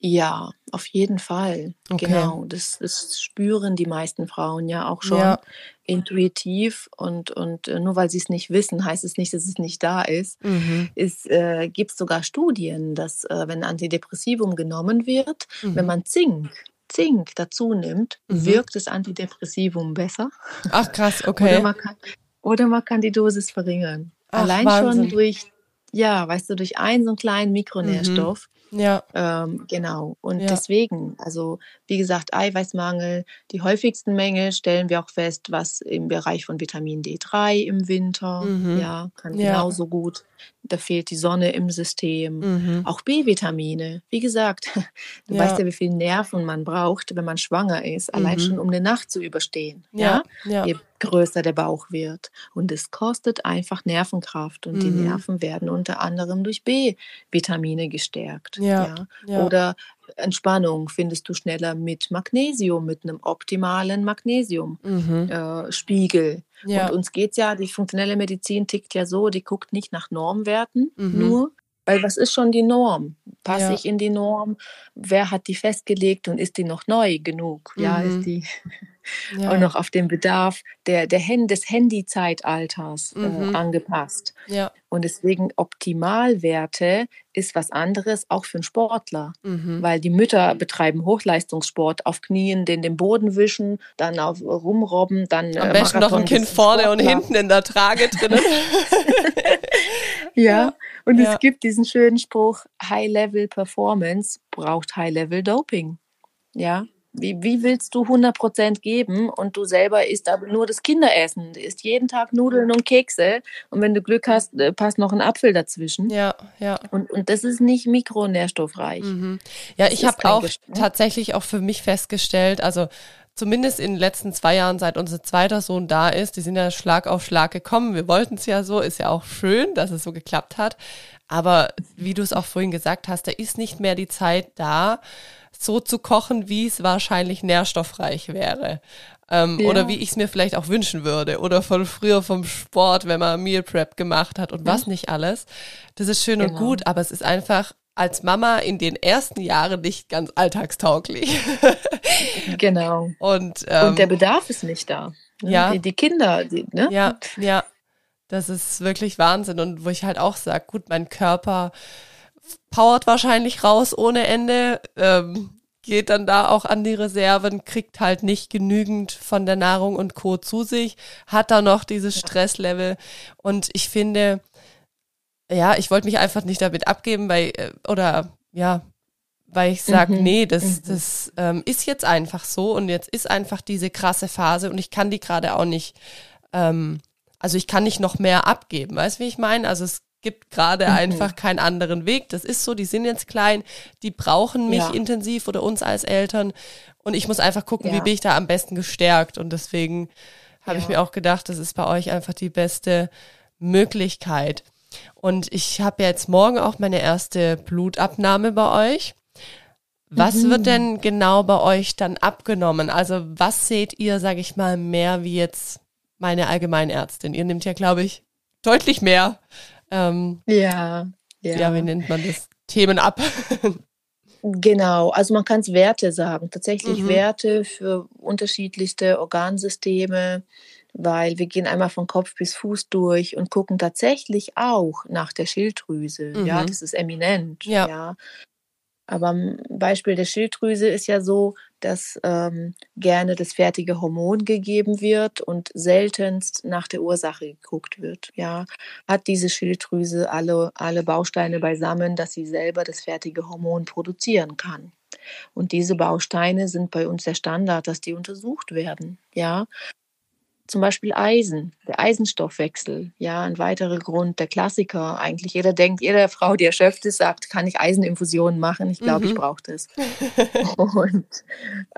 Ja, auf jeden Fall. Okay. Genau. Das, das spüren die meisten Frauen ja auch schon ja. intuitiv und, und äh, nur weil sie es nicht wissen, heißt es nicht, dass es nicht da ist. Mhm. Es äh, gibt sogar Studien, dass äh, wenn Antidepressivum genommen wird, mhm. wenn man Zink Zink dazu nimmt, mhm. wirkt das Antidepressivum besser. Ach krass, okay. Oder man kann, oder man kann die Dosis verringern. Ach, Allein Wahnsinn. schon durch, ja, weißt du, durch einen so einen kleinen Mikronährstoff ja. Ähm, genau. Und ja. deswegen, also wie gesagt, Eiweißmangel, die häufigsten Mängel stellen wir auch fest, was im Bereich von Vitamin D3 im Winter, mhm. ja, kann ja. genauso gut. Da fehlt die Sonne im System. Mhm. Auch B-Vitamine. Wie gesagt, du ja. weißt ja, wie viel Nerven man braucht, wenn man schwanger ist, allein mhm. schon um eine Nacht zu überstehen. Ja. ja? Je größer der Bauch wird. Und es kostet einfach Nervenkraft. Und die mhm. Nerven werden unter anderem durch B-Vitamine gestärkt. Ja. ja. Oder Entspannung findest du schneller mit Magnesium, mit einem optimalen Magnesiumspiegel. Mhm. Äh, ja. Und uns geht ja, die funktionelle Medizin tickt ja so, die guckt nicht nach Normwerten mhm. nur, weil was ist schon die Norm? Passe ja. ich in die Norm? Wer hat die festgelegt und ist die noch neu genug? Mhm. Ja, ist mhm. die ja. auch noch auf den Bedarf der, der Hand, des Handy-Zeitalters äh, mhm. äh, angepasst. Ja. Und deswegen Optimalwerte ist was anderes, auch für einen Sportler. Mhm. Weil die Mütter betreiben Hochleistungssport auf Knien, den den Boden wischen, dann auf rumrobben, dann. Am äh, besten noch ein Kind vorne und hinten in der Trage drinnen. ja. Und ja. es gibt diesen schönen Spruch, High-Level Performance braucht High-Level Doping. Ja. Wie, wie willst du 100% geben und du selber isst aber nur das Kinderessen? Du isst jeden Tag Nudeln und Kekse und wenn du Glück hast, äh, passt noch ein Apfel dazwischen. Ja, ja. Und, und das ist nicht mikronährstoffreich. Mhm. Ja, ich habe auch Geschmack. tatsächlich auch für mich festgestellt, also zumindest in den letzten zwei Jahren, seit unser zweiter Sohn da ist, die sind ja Schlag auf Schlag gekommen. Wir wollten es ja so, ist ja auch schön, dass es so geklappt hat. Aber wie du es auch vorhin gesagt hast, da ist nicht mehr die Zeit da, so zu kochen, wie es wahrscheinlich nährstoffreich wäre. Ähm, ja. Oder wie ich es mir vielleicht auch wünschen würde. Oder von früher vom Sport, wenn man Meal Prep gemacht hat und mhm. was nicht alles. Das ist schön genau. und gut, aber es ist einfach als Mama in den ersten Jahren nicht ganz alltagstauglich. genau. Und, ähm, und der Bedarf ist nicht da. Ne? Ja. Die, die Kinder, die, ne? Ja, ja. Das ist wirklich Wahnsinn. Und wo ich halt auch sage, gut, mein Körper powert wahrscheinlich raus ohne Ende, ähm, geht dann da auch an die Reserven, kriegt halt nicht genügend von der Nahrung und Co. zu sich, hat da noch dieses Stresslevel. Und ich finde, ja, ich wollte mich einfach nicht damit abgeben, weil, äh, oder ja, weil ich sage, mhm. nee, das, mhm. das ähm, ist jetzt einfach so und jetzt ist einfach diese krasse Phase und ich kann die gerade auch nicht, ähm, also ich kann nicht noch mehr abgeben, weißt du, wie ich meine? Also es gibt gerade mhm. einfach keinen anderen Weg. Das ist so, die sind jetzt klein, die brauchen mich ja. intensiv oder uns als Eltern. Und ich muss einfach gucken, ja. wie bin ich da am besten gestärkt. Und deswegen habe ja. ich mir auch gedacht, das ist bei euch einfach die beste Möglichkeit. Und ich habe jetzt morgen auch meine erste Blutabnahme bei euch. Was mhm. wird denn genau bei euch dann abgenommen? Also was seht ihr, sage ich mal, mehr wie jetzt meine Allgemeinärztin? Ihr nehmt ja, glaube ich, deutlich mehr ähm, ja, ja. Ja, wie nennt man das? Themen ab. Genau, also man kann es Werte sagen, tatsächlich mhm. Werte für unterschiedlichste Organsysteme, weil wir gehen einmal von Kopf bis Fuß durch und gucken tatsächlich auch nach der Schilddrüse. Mhm. Ja, das ist eminent. Ja. ja. Aber am Beispiel der Schilddrüse ist ja so, dass ähm, gerne das fertige Hormon gegeben wird und seltenst nach der Ursache geguckt wird. Ja, hat diese Schilddrüse alle, alle Bausteine beisammen, dass sie selber das fertige Hormon produzieren kann. Und diese Bausteine sind bei uns der Standard, dass die untersucht werden. Ja, zum Beispiel Eisen, der Eisenstoffwechsel. Ja, ein weiterer Grund, der Klassiker. Eigentlich jeder denkt, jede Frau, die erschöpft ist, sagt, kann ich Eiseninfusionen machen? Ich glaube, mhm. ich brauche das. und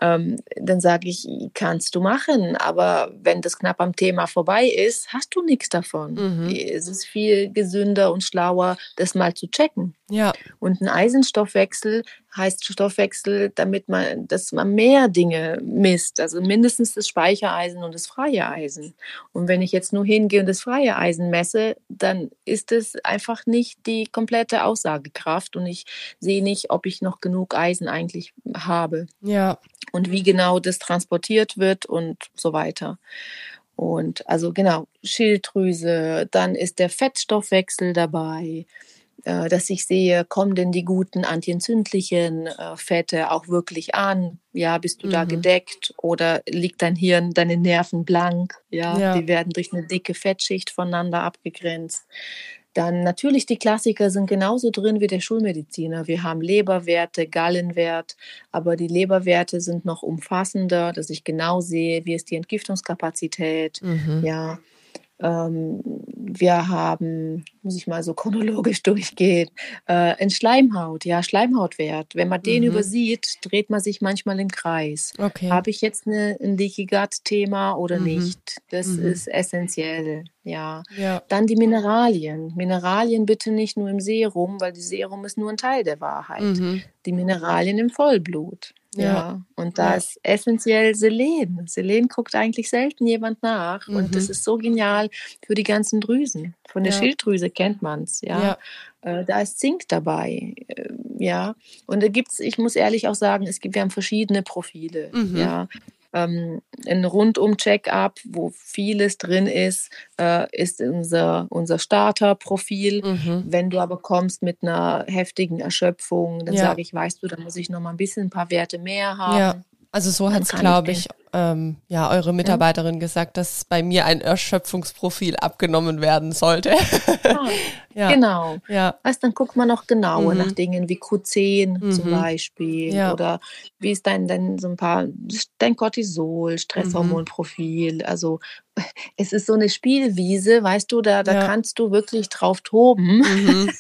ähm, dann sage ich, kannst du machen, aber wenn das knapp am Thema vorbei ist, hast du nichts davon. Mhm. Es ist viel gesünder und schlauer, das mal zu checken. Ja. Und ein Eisenstoffwechsel heißt Stoffwechsel, damit man, dass man mehr Dinge misst. Also mindestens das Speichereisen und das freie Eisen. Und wenn ich jetzt nur hingehe und das freie Eisen messe, dann ist es einfach nicht die komplette Aussagekraft und ich sehe nicht, ob ich noch genug Eisen eigentlich habe. Ja. Und wie genau das transportiert wird und so weiter. Und also genau, Schilddrüse, dann ist der Fettstoffwechsel dabei. Äh, dass ich sehe, kommen denn die guten antientzündlichen äh, Fette auch wirklich an? Ja, bist du mhm. da gedeckt oder liegt dein Hirn, deine Nerven blank? Ja, ja, die werden durch eine dicke Fettschicht voneinander abgegrenzt. Dann natürlich die Klassiker sind genauso drin wie der Schulmediziner. Wir haben Leberwerte, Gallenwert, aber die Leberwerte sind noch umfassender, dass ich genau sehe, wie ist die Entgiftungskapazität. Mhm. Ja, ähm, wir haben, muss ich mal so chronologisch durchgehen, äh, ein Schleimhaut, ja, Schleimhautwert. Wenn man den mhm. übersieht, dreht man sich manchmal im Kreis. Okay. Habe ich jetzt eine, ein Leaky Gut-Thema oder mhm. nicht? Das mhm. ist essentiell, ja. ja. Dann die Mineralien. Mineralien bitte nicht nur im Serum, weil die Serum ist nur ein Teil der Wahrheit. Mhm. Die Mineralien im Vollblut. Ja. ja. Und da ja. ist essentiell Selen. Selen guckt eigentlich selten jemand nach. Mhm. Und das mhm. ist so genial für die ganzen Drüsen. Von der ja. Schilddrüse kennt man es, ja. Äh, da ist Zink dabei, äh, ja. Und da gibt es, ich muss ehrlich auch sagen, es gibt, wir haben verschiedene Profile, mhm. ja ähm, ein Rundum-Check-up, wo vieles drin ist, äh, ist unser, unser Starter-Profil. Mhm. Wenn du aber kommst mit einer heftigen Erschöpfung, dann ja. sage ich, weißt du, dann muss ich noch mal ein bisschen ein paar Werte mehr haben. Ja. Also so hat es, glaube ich, ähm, ja, eure Mitarbeiterin ja. gesagt, dass bei mir ein Erschöpfungsprofil abgenommen werden sollte. Ah, ja. Genau. Ja. Weißt, dann guckt man noch genauer mhm. nach Dingen wie Q10 mhm. zum Beispiel ja. oder wie ist dein, dein so ein paar dein Cortisol, Stresshormonprofil. Mhm. Also es ist so eine Spielwiese, weißt du, da, da kannst du wirklich drauf toben.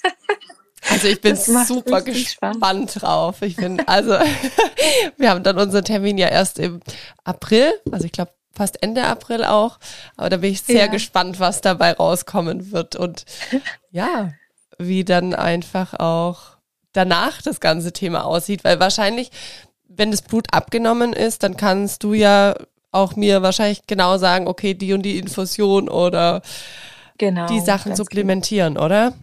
Also ich bin super gespannt Spaß. drauf. Ich bin, also wir haben dann unseren Termin ja erst im April, also ich glaube fast Ende April auch. Aber da bin ich sehr ja. gespannt, was dabei rauskommen wird. Und ja, wie dann einfach auch danach das ganze Thema aussieht. Weil wahrscheinlich, wenn das Blut abgenommen ist, dann kannst du ja auch mir wahrscheinlich genau sagen, okay, die und die Infusion oder genau, die Sachen genau. supplementieren, genau. oder?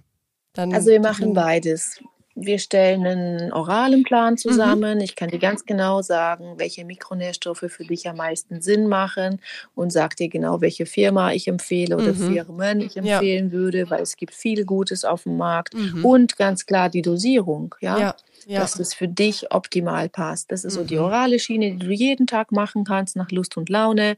Dann also wir machen beides. Wir stellen einen oralen Plan zusammen. Mhm. Ich kann dir ganz genau sagen, welche Mikronährstoffe für dich am meisten Sinn machen und sag dir genau, welche Firma ich empfehle oder mhm. Firmen ich empfehlen ja. würde, weil es gibt viel Gutes auf dem Markt mhm. und ganz klar die Dosierung, ja. ja. Ja. dass es für dich optimal passt. Das ist so die mhm. orale Schiene, die du jeden Tag machen kannst, nach Lust und Laune.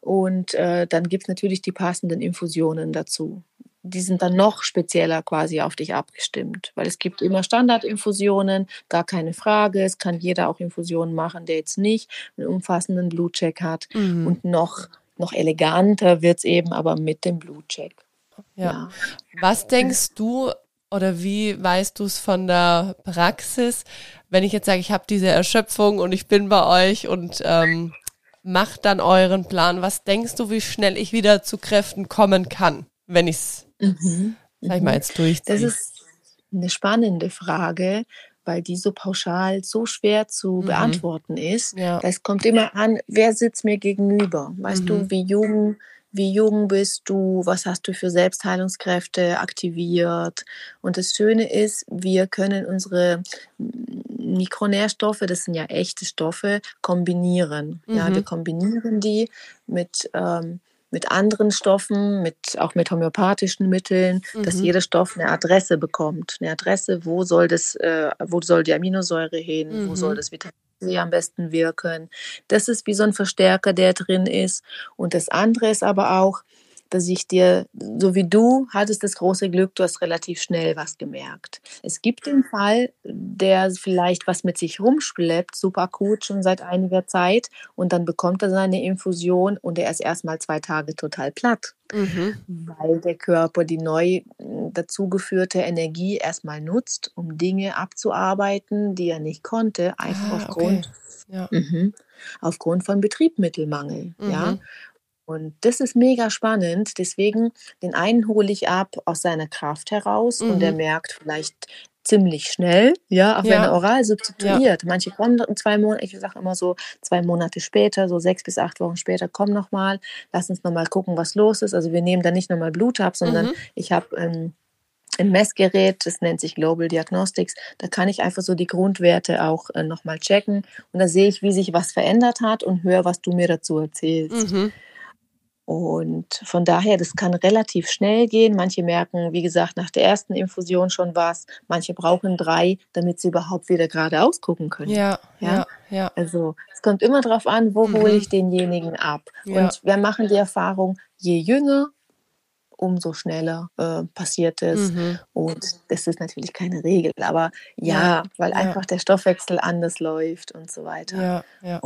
Und äh, dann gibt es natürlich die passenden Infusionen dazu die sind dann noch spezieller quasi auf dich abgestimmt, weil es gibt immer Standardinfusionen, gar keine Frage. Es kann jeder auch Infusionen machen, der jetzt nicht einen umfassenden Blutcheck hat. Mhm. Und noch, noch eleganter wird es eben aber mit dem Blutcheck. Ja. ja. Was denkst du oder wie weißt du es von der Praxis, wenn ich jetzt sage, ich habe diese Erschöpfung und ich bin bei euch und ähm, macht dann euren Plan. Was denkst du, wie schnell ich wieder zu Kräften kommen kann, wenn ich es Mhm. Sag ich mal mhm. jetzt durchziehe. Das ist eine spannende Frage, weil die so pauschal so schwer zu mhm. beantworten ist. Ja. Es kommt immer an, wer sitzt mir gegenüber? Weißt mhm. du, wie jung, wie jung bist du? Was hast du für Selbstheilungskräfte aktiviert? Und das Schöne ist, wir können unsere Mikronährstoffe, das sind ja echte Stoffe, kombinieren. Mhm. Ja, wir kombinieren die mit ähm, mit anderen Stoffen, mit, auch mit homöopathischen Mitteln, mhm. dass jeder Stoff eine Adresse bekommt. Eine Adresse, wo soll, das, äh, wo soll die Aminosäure hin, mhm. wo soll mhm. das Vitamin C am besten wirken. Das ist wie so ein Verstärker, der drin ist. Und das andere ist aber auch, dass ich dir, so wie du, hattest das große Glück, du hast relativ schnell was gemerkt. Es gibt den Fall, der vielleicht was mit sich rumschleppt, super akut schon seit einiger Zeit und dann bekommt er seine Infusion und er ist erstmal zwei Tage total platt. Mhm. Weil der Körper die neu dazugeführte Energie erstmal nutzt, um Dinge abzuarbeiten, die er nicht konnte, einfach ah, aufgrund, okay. ja. mhm, aufgrund von Betriebsmittelmangel. Mhm. Ja? Und das ist mega spannend. Deswegen, den einen hole ich ab aus seiner Kraft heraus mhm. und der mhm. merkt vielleicht ziemlich schnell, ja, auch ja. wenn er oral substituiert. Ja. Manche kommen zwei Monate, ich sage immer so zwei Monate später, so sechs bis acht Wochen später, komm nochmal, lass uns nochmal gucken, was los ist. Also wir nehmen da nicht nochmal Blut ab, sondern mhm. ich habe ähm, ein Messgerät, das nennt sich Global Diagnostics. Da kann ich einfach so die Grundwerte auch äh, nochmal checken und da sehe ich, wie sich was verändert hat und höre, was du mir dazu erzählst. Mhm. Und von daher, das kann relativ schnell gehen. Manche merken, wie gesagt, nach der ersten Infusion schon was. Manche brauchen drei, damit sie überhaupt wieder geradeaus gucken können. Ja, ja, ja. Also es kommt immer darauf an, wo mhm. hole ich denjenigen ab. Ja. Und wir machen die Erfahrung, je jünger, umso schneller äh, passiert es. Mhm. Und das ist natürlich keine Regel, aber ja, ja weil ja. einfach der Stoffwechsel anders läuft und so weiter. Ja, ja.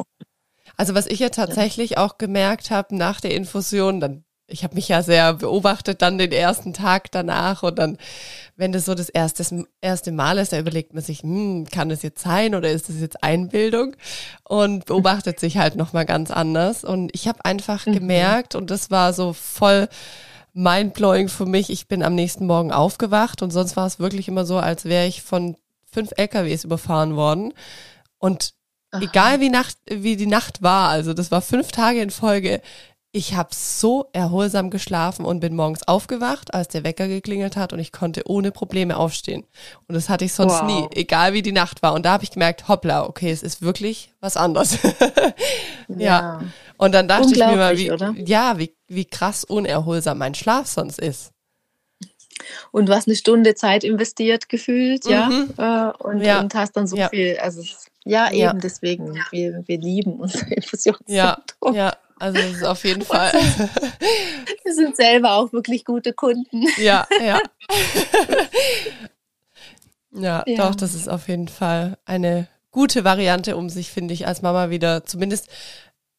Also was ich ja tatsächlich ja. auch gemerkt habe nach der Infusion, dann ich habe mich ja sehr beobachtet dann den ersten Tag danach und dann, wenn das so das erste, erste Mal ist, da überlegt man sich, hm, kann das jetzt sein oder ist das jetzt Einbildung und beobachtet sich halt nochmal ganz anders und ich habe einfach mhm. gemerkt und das war so voll mindblowing für mich. Ich bin am nächsten Morgen aufgewacht und sonst war es wirklich immer so, als wäre ich von fünf LKWs überfahren worden und Aha. Egal wie Nacht, wie die Nacht war, also das war fünf Tage in Folge. Ich habe so erholsam geschlafen und bin morgens aufgewacht, als der Wecker geklingelt hat und ich konnte ohne Probleme aufstehen. Und das hatte ich sonst wow. nie, egal wie die Nacht war. Und da habe ich gemerkt, hoppla, okay, es ist wirklich was anderes. ja. ja. Und dann dachte ich mir mal, wie, oder? ja, wie, wie krass unerholsam mein Schlaf sonst ist. Und du hast eine Stunde Zeit investiert gefühlt, mhm. ja, äh, und, ja. und hast dann so ja. viel, also ja, eben ja. deswegen. Wir, wir lieben unser Infusionszentrum. Ja, ja. Also es ist auf jeden Fall. wir sind selber auch wirklich gute Kunden. Ja, ja. ja, ja, doch, das ist auf jeden Fall eine gute Variante, um sich, finde ich, als Mama wieder zumindest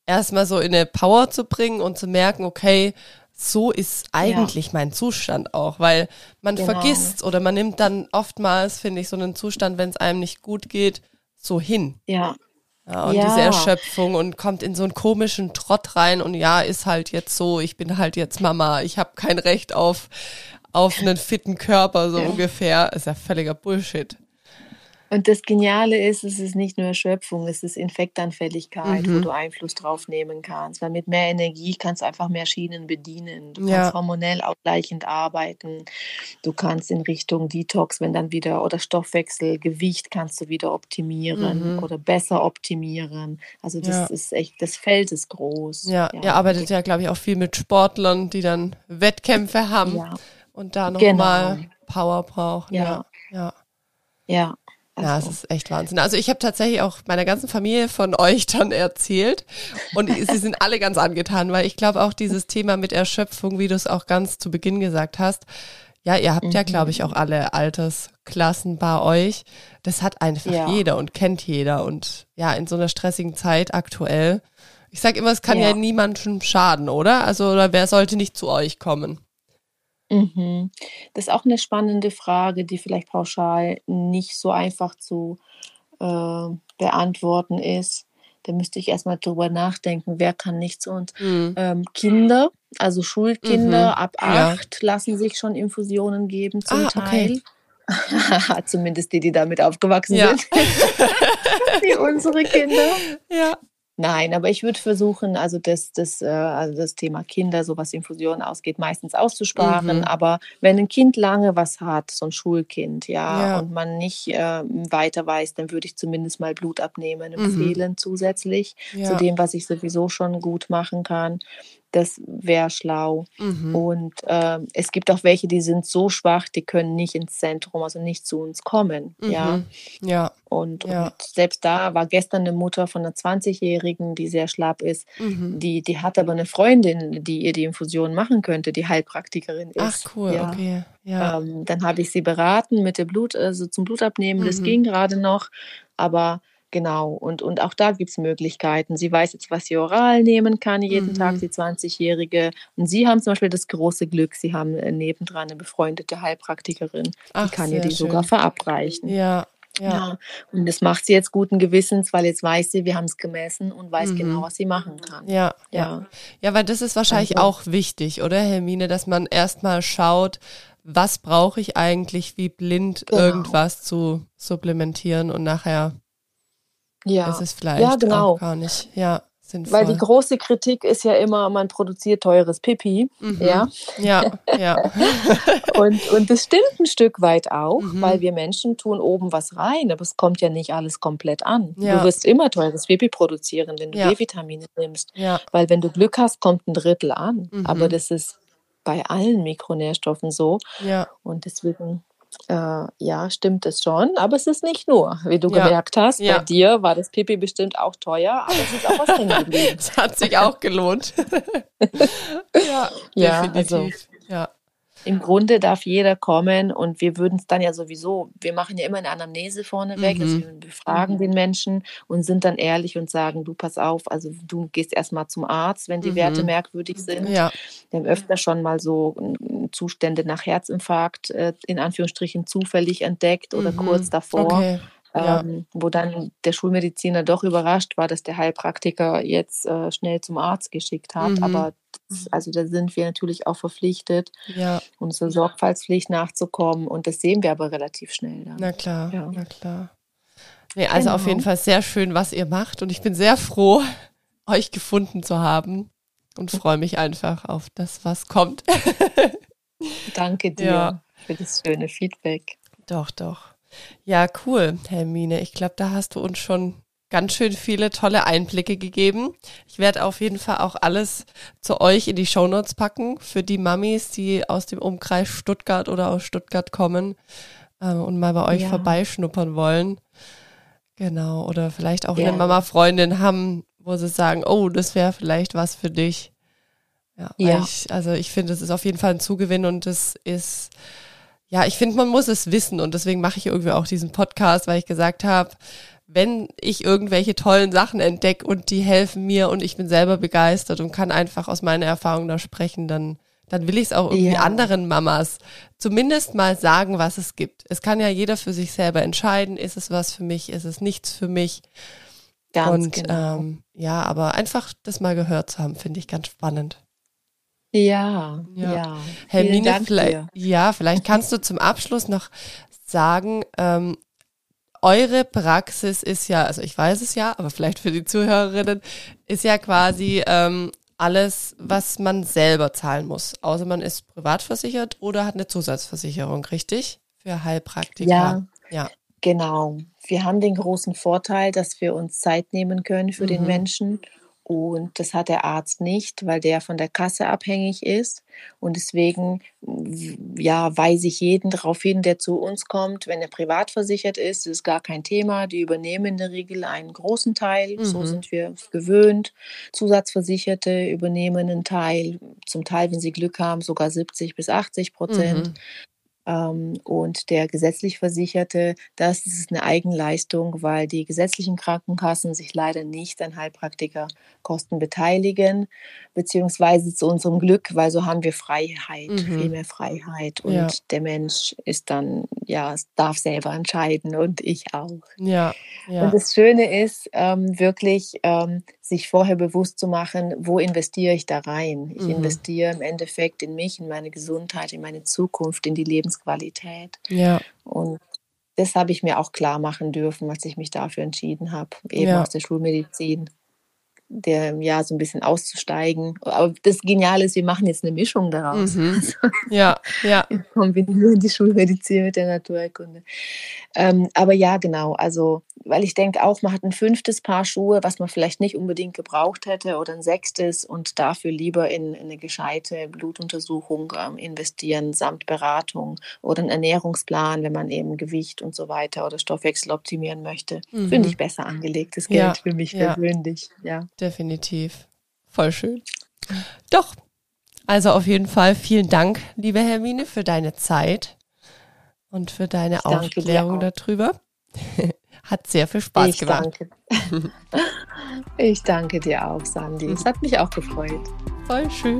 erstmal so in eine Power zu bringen und zu merken, okay, so ist eigentlich ja. mein Zustand auch, weil man genau. vergisst oder man nimmt dann oftmals, finde ich, so einen Zustand, wenn es einem nicht gut geht, so hin. Ja. ja und ja. diese Erschöpfung und kommt in so einen komischen Trott rein und ja, ist halt jetzt so, ich bin halt jetzt Mama, ich habe kein Recht auf, auf einen fitten Körper, so ja. ungefähr. Ist ja völliger Bullshit. Und das Geniale ist, es ist nicht nur Erschöpfung, es ist Infektanfälligkeit, mhm. wo du Einfluss drauf nehmen kannst. Weil mit mehr Energie kannst du einfach mehr Schienen bedienen. Du kannst ja. hormonell ausgleichend arbeiten. Du kannst in Richtung Detox, wenn dann wieder, oder Stoffwechsel, Gewicht kannst du wieder optimieren mhm. oder besser optimieren. Also das ja. ist echt, das Feld ist groß. Ja, ja. ihr arbeitet ja, glaube ich, auch viel mit Sportlern, die dann Wettkämpfe haben und da nochmal genau. Power brauchen. Ja. ja. Ja, ja, es ist echt Wahnsinn. Also ich habe tatsächlich auch meiner ganzen Familie von euch dann erzählt und sie sind alle ganz angetan, weil ich glaube auch dieses Thema mit Erschöpfung, wie du es auch ganz zu Beginn gesagt hast, ja, ihr habt mhm. ja, glaube ich, auch alle Altersklassen bei euch. Das hat einfach ja. jeder und kennt jeder. Und ja, in so einer stressigen Zeit aktuell, ich sage immer, es kann ja, ja niemandem schaden, oder? Also, oder wer sollte nicht zu euch kommen? Mhm. Das ist auch eine spannende Frage, die vielleicht pauschal nicht so einfach zu äh, beantworten ist. Da müsste ich erstmal drüber nachdenken, wer kann nicht zu uns. Mhm. Ähm, Kinder, also Schulkinder mhm. ab acht, ja. lassen sich schon Infusionen geben zum ah, Teil. Okay. Zumindest die, die damit aufgewachsen ja. sind. Wie unsere Kinder. Ja. Nein, aber ich würde versuchen, also das, das, äh, also das Thema Kinder, so was Infusionen ausgeht, meistens auszusparen. Mhm. Aber wenn ein Kind lange was hat, so ein Schulkind, ja, ja. und man nicht äh, weiter weiß, dann würde ich zumindest mal Blut abnehmen, mhm. empfehlen mhm. zusätzlich ja. zu dem, was ich sowieso schon gut machen kann. Das wäre schlau. Mhm. Und äh, es gibt auch welche, die sind so schwach, die können nicht ins Zentrum, also nicht zu uns kommen. Mhm. Ja. Ja. Und, ja. und, selbst da war gestern eine Mutter von einer 20-Jährigen, die sehr schlapp ist. Mhm. Die, die hat aber eine Freundin, die ihr die Infusion machen könnte, die Heilpraktikerin ist. Ach cool, ja. okay. Ja. Ähm, dann habe ich sie beraten mit dem Blut, also zum Blutabnehmen. Das mhm. ging gerade noch. Aber Genau, und, und auch da gibt es Möglichkeiten. Sie weiß jetzt, was sie oral nehmen kann jeden mhm. Tag, die 20-Jährige. Und Sie haben zum Beispiel das große Glück, Sie haben äh, nebendran eine befreundete Heilpraktikerin. Ach, die kann ihr die schön. sogar verabreichen. Ja, ja. ja. Und das macht sie jetzt guten Gewissens, weil jetzt weiß sie, wir haben es gemessen und weiß mhm. genau, was sie machen kann. Ja, ja. Ja, weil das ist wahrscheinlich also. auch wichtig, oder, Hermine, dass man erstmal schaut, was brauche ich eigentlich, wie blind genau. irgendwas zu supplementieren und nachher ja. ist es vielleicht ja, genau. auch gar nicht. Ja. Sinnvoll. Weil die große Kritik ist ja immer, man produziert teures Pipi. Mhm. Ja, ja. ja. und, und das stimmt ein Stück weit auch, mhm. weil wir Menschen tun oben was rein, aber es kommt ja nicht alles komplett an. Ja. Du wirst immer teures Pipi produzieren, wenn du ja. B-Vitamine nimmst. Ja. Weil wenn du Glück hast, kommt ein Drittel an. Mhm. Aber das ist bei allen Mikronährstoffen so. Ja. Und deswegen äh, ja, stimmt es schon, aber es ist nicht nur, wie du ja. gemerkt hast. Ja. Bei dir war das Pipi bestimmt auch teuer, aber es ist auch was hängen geblieben. Es hat sich auch gelohnt. ja, ja, definitiv. Also, ja im Grunde darf jeder kommen und wir würden es dann ja sowieso, wir machen ja immer eine Anamnese vorneweg, mhm. also wir befragen mhm. den Menschen und sind dann ehrlich und sagen, du pass auf, also du gehst erstmal zum Arzt, wenn die mhm. Werte merkwürdig sind. Ja. Wir haben öfter schon mal so Zustände nach Herzinfarkt äh, in Anführungsstrichen zufällig entdeckt oder mhm. kurz davor. Okay. Ja. Ähm, wo dann der Schulmediziner doch überrascht war, dass der Heilpraktiker jetzt äh, schnell zum Arzt geschickt hat. Mhm. Aber das, also da sind wir natürlich auch verpflichtet, ja. unserer Sorgfaltspflicht nachzukommen. Und das sehen wir aber relativ schnell. Dann. Na klar, ja. na klar. Nee, also genau. auf jeden Fall sehr schön, was ihr macht. Und ich bin sehr froh, euch gefunden zu haben und freue mich einfach auf das, was kommt. Danke dir ja. für das schöne Feedback. Doch, doch. Ja, cool, Hermine. Ich glaube, da hast du uns schon ganz schön viele tolle Einblicke gegeben. Ich werde auf jeden Fall auch alles zu euch in die Shownotes packen für die Mamis, die aus dem Umkreis Stuttgart oder aus Stuttgart kommen äh, und mal bei euch ja. vorbeischnuppern wollen. Genau, oder vielleicht auch ja. eine Mama-Freundin haben, wo sie sagen, oh, das wäre vielleicht was für dich. Ja, ja. Ich, also ich finde, es ist auf jeden Fall ein Zugewinn und es ist ja, ich finde, man muss es wissen und deswegen mache ich irgendwie auch diesen Podcast, weil ich gesagt habe, wenn ich irgendwelche tollen Sachen entdecke und die helfen mir und ich bin selber begeistert und kann einfach aus meiner Erfahrung da sprechen, dann, dann will ich es auch irgendwie ja. anderen Mamas zumindest mal sagen, was es gibt. Es kann ja jeder für sich selber entscheiden, ist es was für mich, ist es nichts für mich. Ganz und genau. ähm, ja, aber einfach das mal gehört zu haben, finde ich ganz spannend. Ja, ja. ja. Hermine, vielleicht, ja, vielleicht kannst du zum Abschluss noch sagen, ähm, eure Praxis ist ja, also ich weiß es ja, aber vielleicht für die Zuhörerinnen, ist ja quasi ähm, alles, was man selber zahlen muss. Außer man ist privat versichert oder hat eine Zusatzversicherung, richtig? Für Heilpraktiker. Ja, ja. Genau. Wir haben den großen Vorteil, dass wir uns Zeit nehmen können für mhm. den Menschen und das hat der Arzt nicht, weil der von der Kasse abhängig ist. Und deswegen ja, weise ich jeden darauf hin, der zu uns kommt, wenn er privat versichert ist, ist gar kein Thema. Die übernehmen in der Regel einen großen Teil. Mhm. So sind wir gewöhnt. Zusatzversicherte übernehmen einen Teil, zum Teil, wenn sie Glück haben, sogar 70 bis 80 Prozent. Mhm. Ähm, und der gesetzlich Versicherte, das ist eine Eigenleistung, weil die gesetzlichen Krankenkassen sich leider nicht an Heilpraktikerkosten beteiligen, beziehungsweise zu unserem Glück, weil so haben wir Freiheit, mhm. viel mehr Freiheit. Und ja. der Mensch ist dann, ja, darf selber entscheiden und ich auch. Ja. ja. Und das Schöne ist ähm, wirklich, ähm, sich vorher bewusst zu machen, wo investiere ich da rein? Ich mhm. investiere im Endeffekt in mich, in meine Gesundheit, in meine Zukunft, in die Lebensqualität. Ja. Und das habe ich mir auch klar machen dürfen, als ich mich dafür entschieden habe, eben ja. aus der Schulmedizin. Der ja so ein bisschen auszusteigen. Aber das Geniale ist, wir machen jetzt eine Mischung daraus. Mhm. Also, ja, ja. Wir kombinieren die Schulmedizin mit der Naturheilkunde. Ähm, aber ja, genau. Also, weil ich denke auch, man hat ein fünftes Paar Schuhe, was man vielleicht nicht unbedingt gebraucht hätte, oder ein sechstes und dafür lieber in, in eine gescheite Blutuntersuchung ähm, investieren, samt Beratung oder einen Ernährungsplan, wenn man eben Gewicht und so weiter oder Stoffwechsel optimieren möchte. Mhm. Finde ich besser angelegtes Geld ja, für mich ja. persönlich. Ja. Definitiv. Voll schön. Doch. Also auf jeden Fall vielen Dank, liebe Hermine, für deine Zeit und für deine Aufklärung darüber. Hat sehr viel Spaß ich gemacht. Danke. Ich danke dir auch, Sandy. Es hat mich auch gefreut. Voll schön.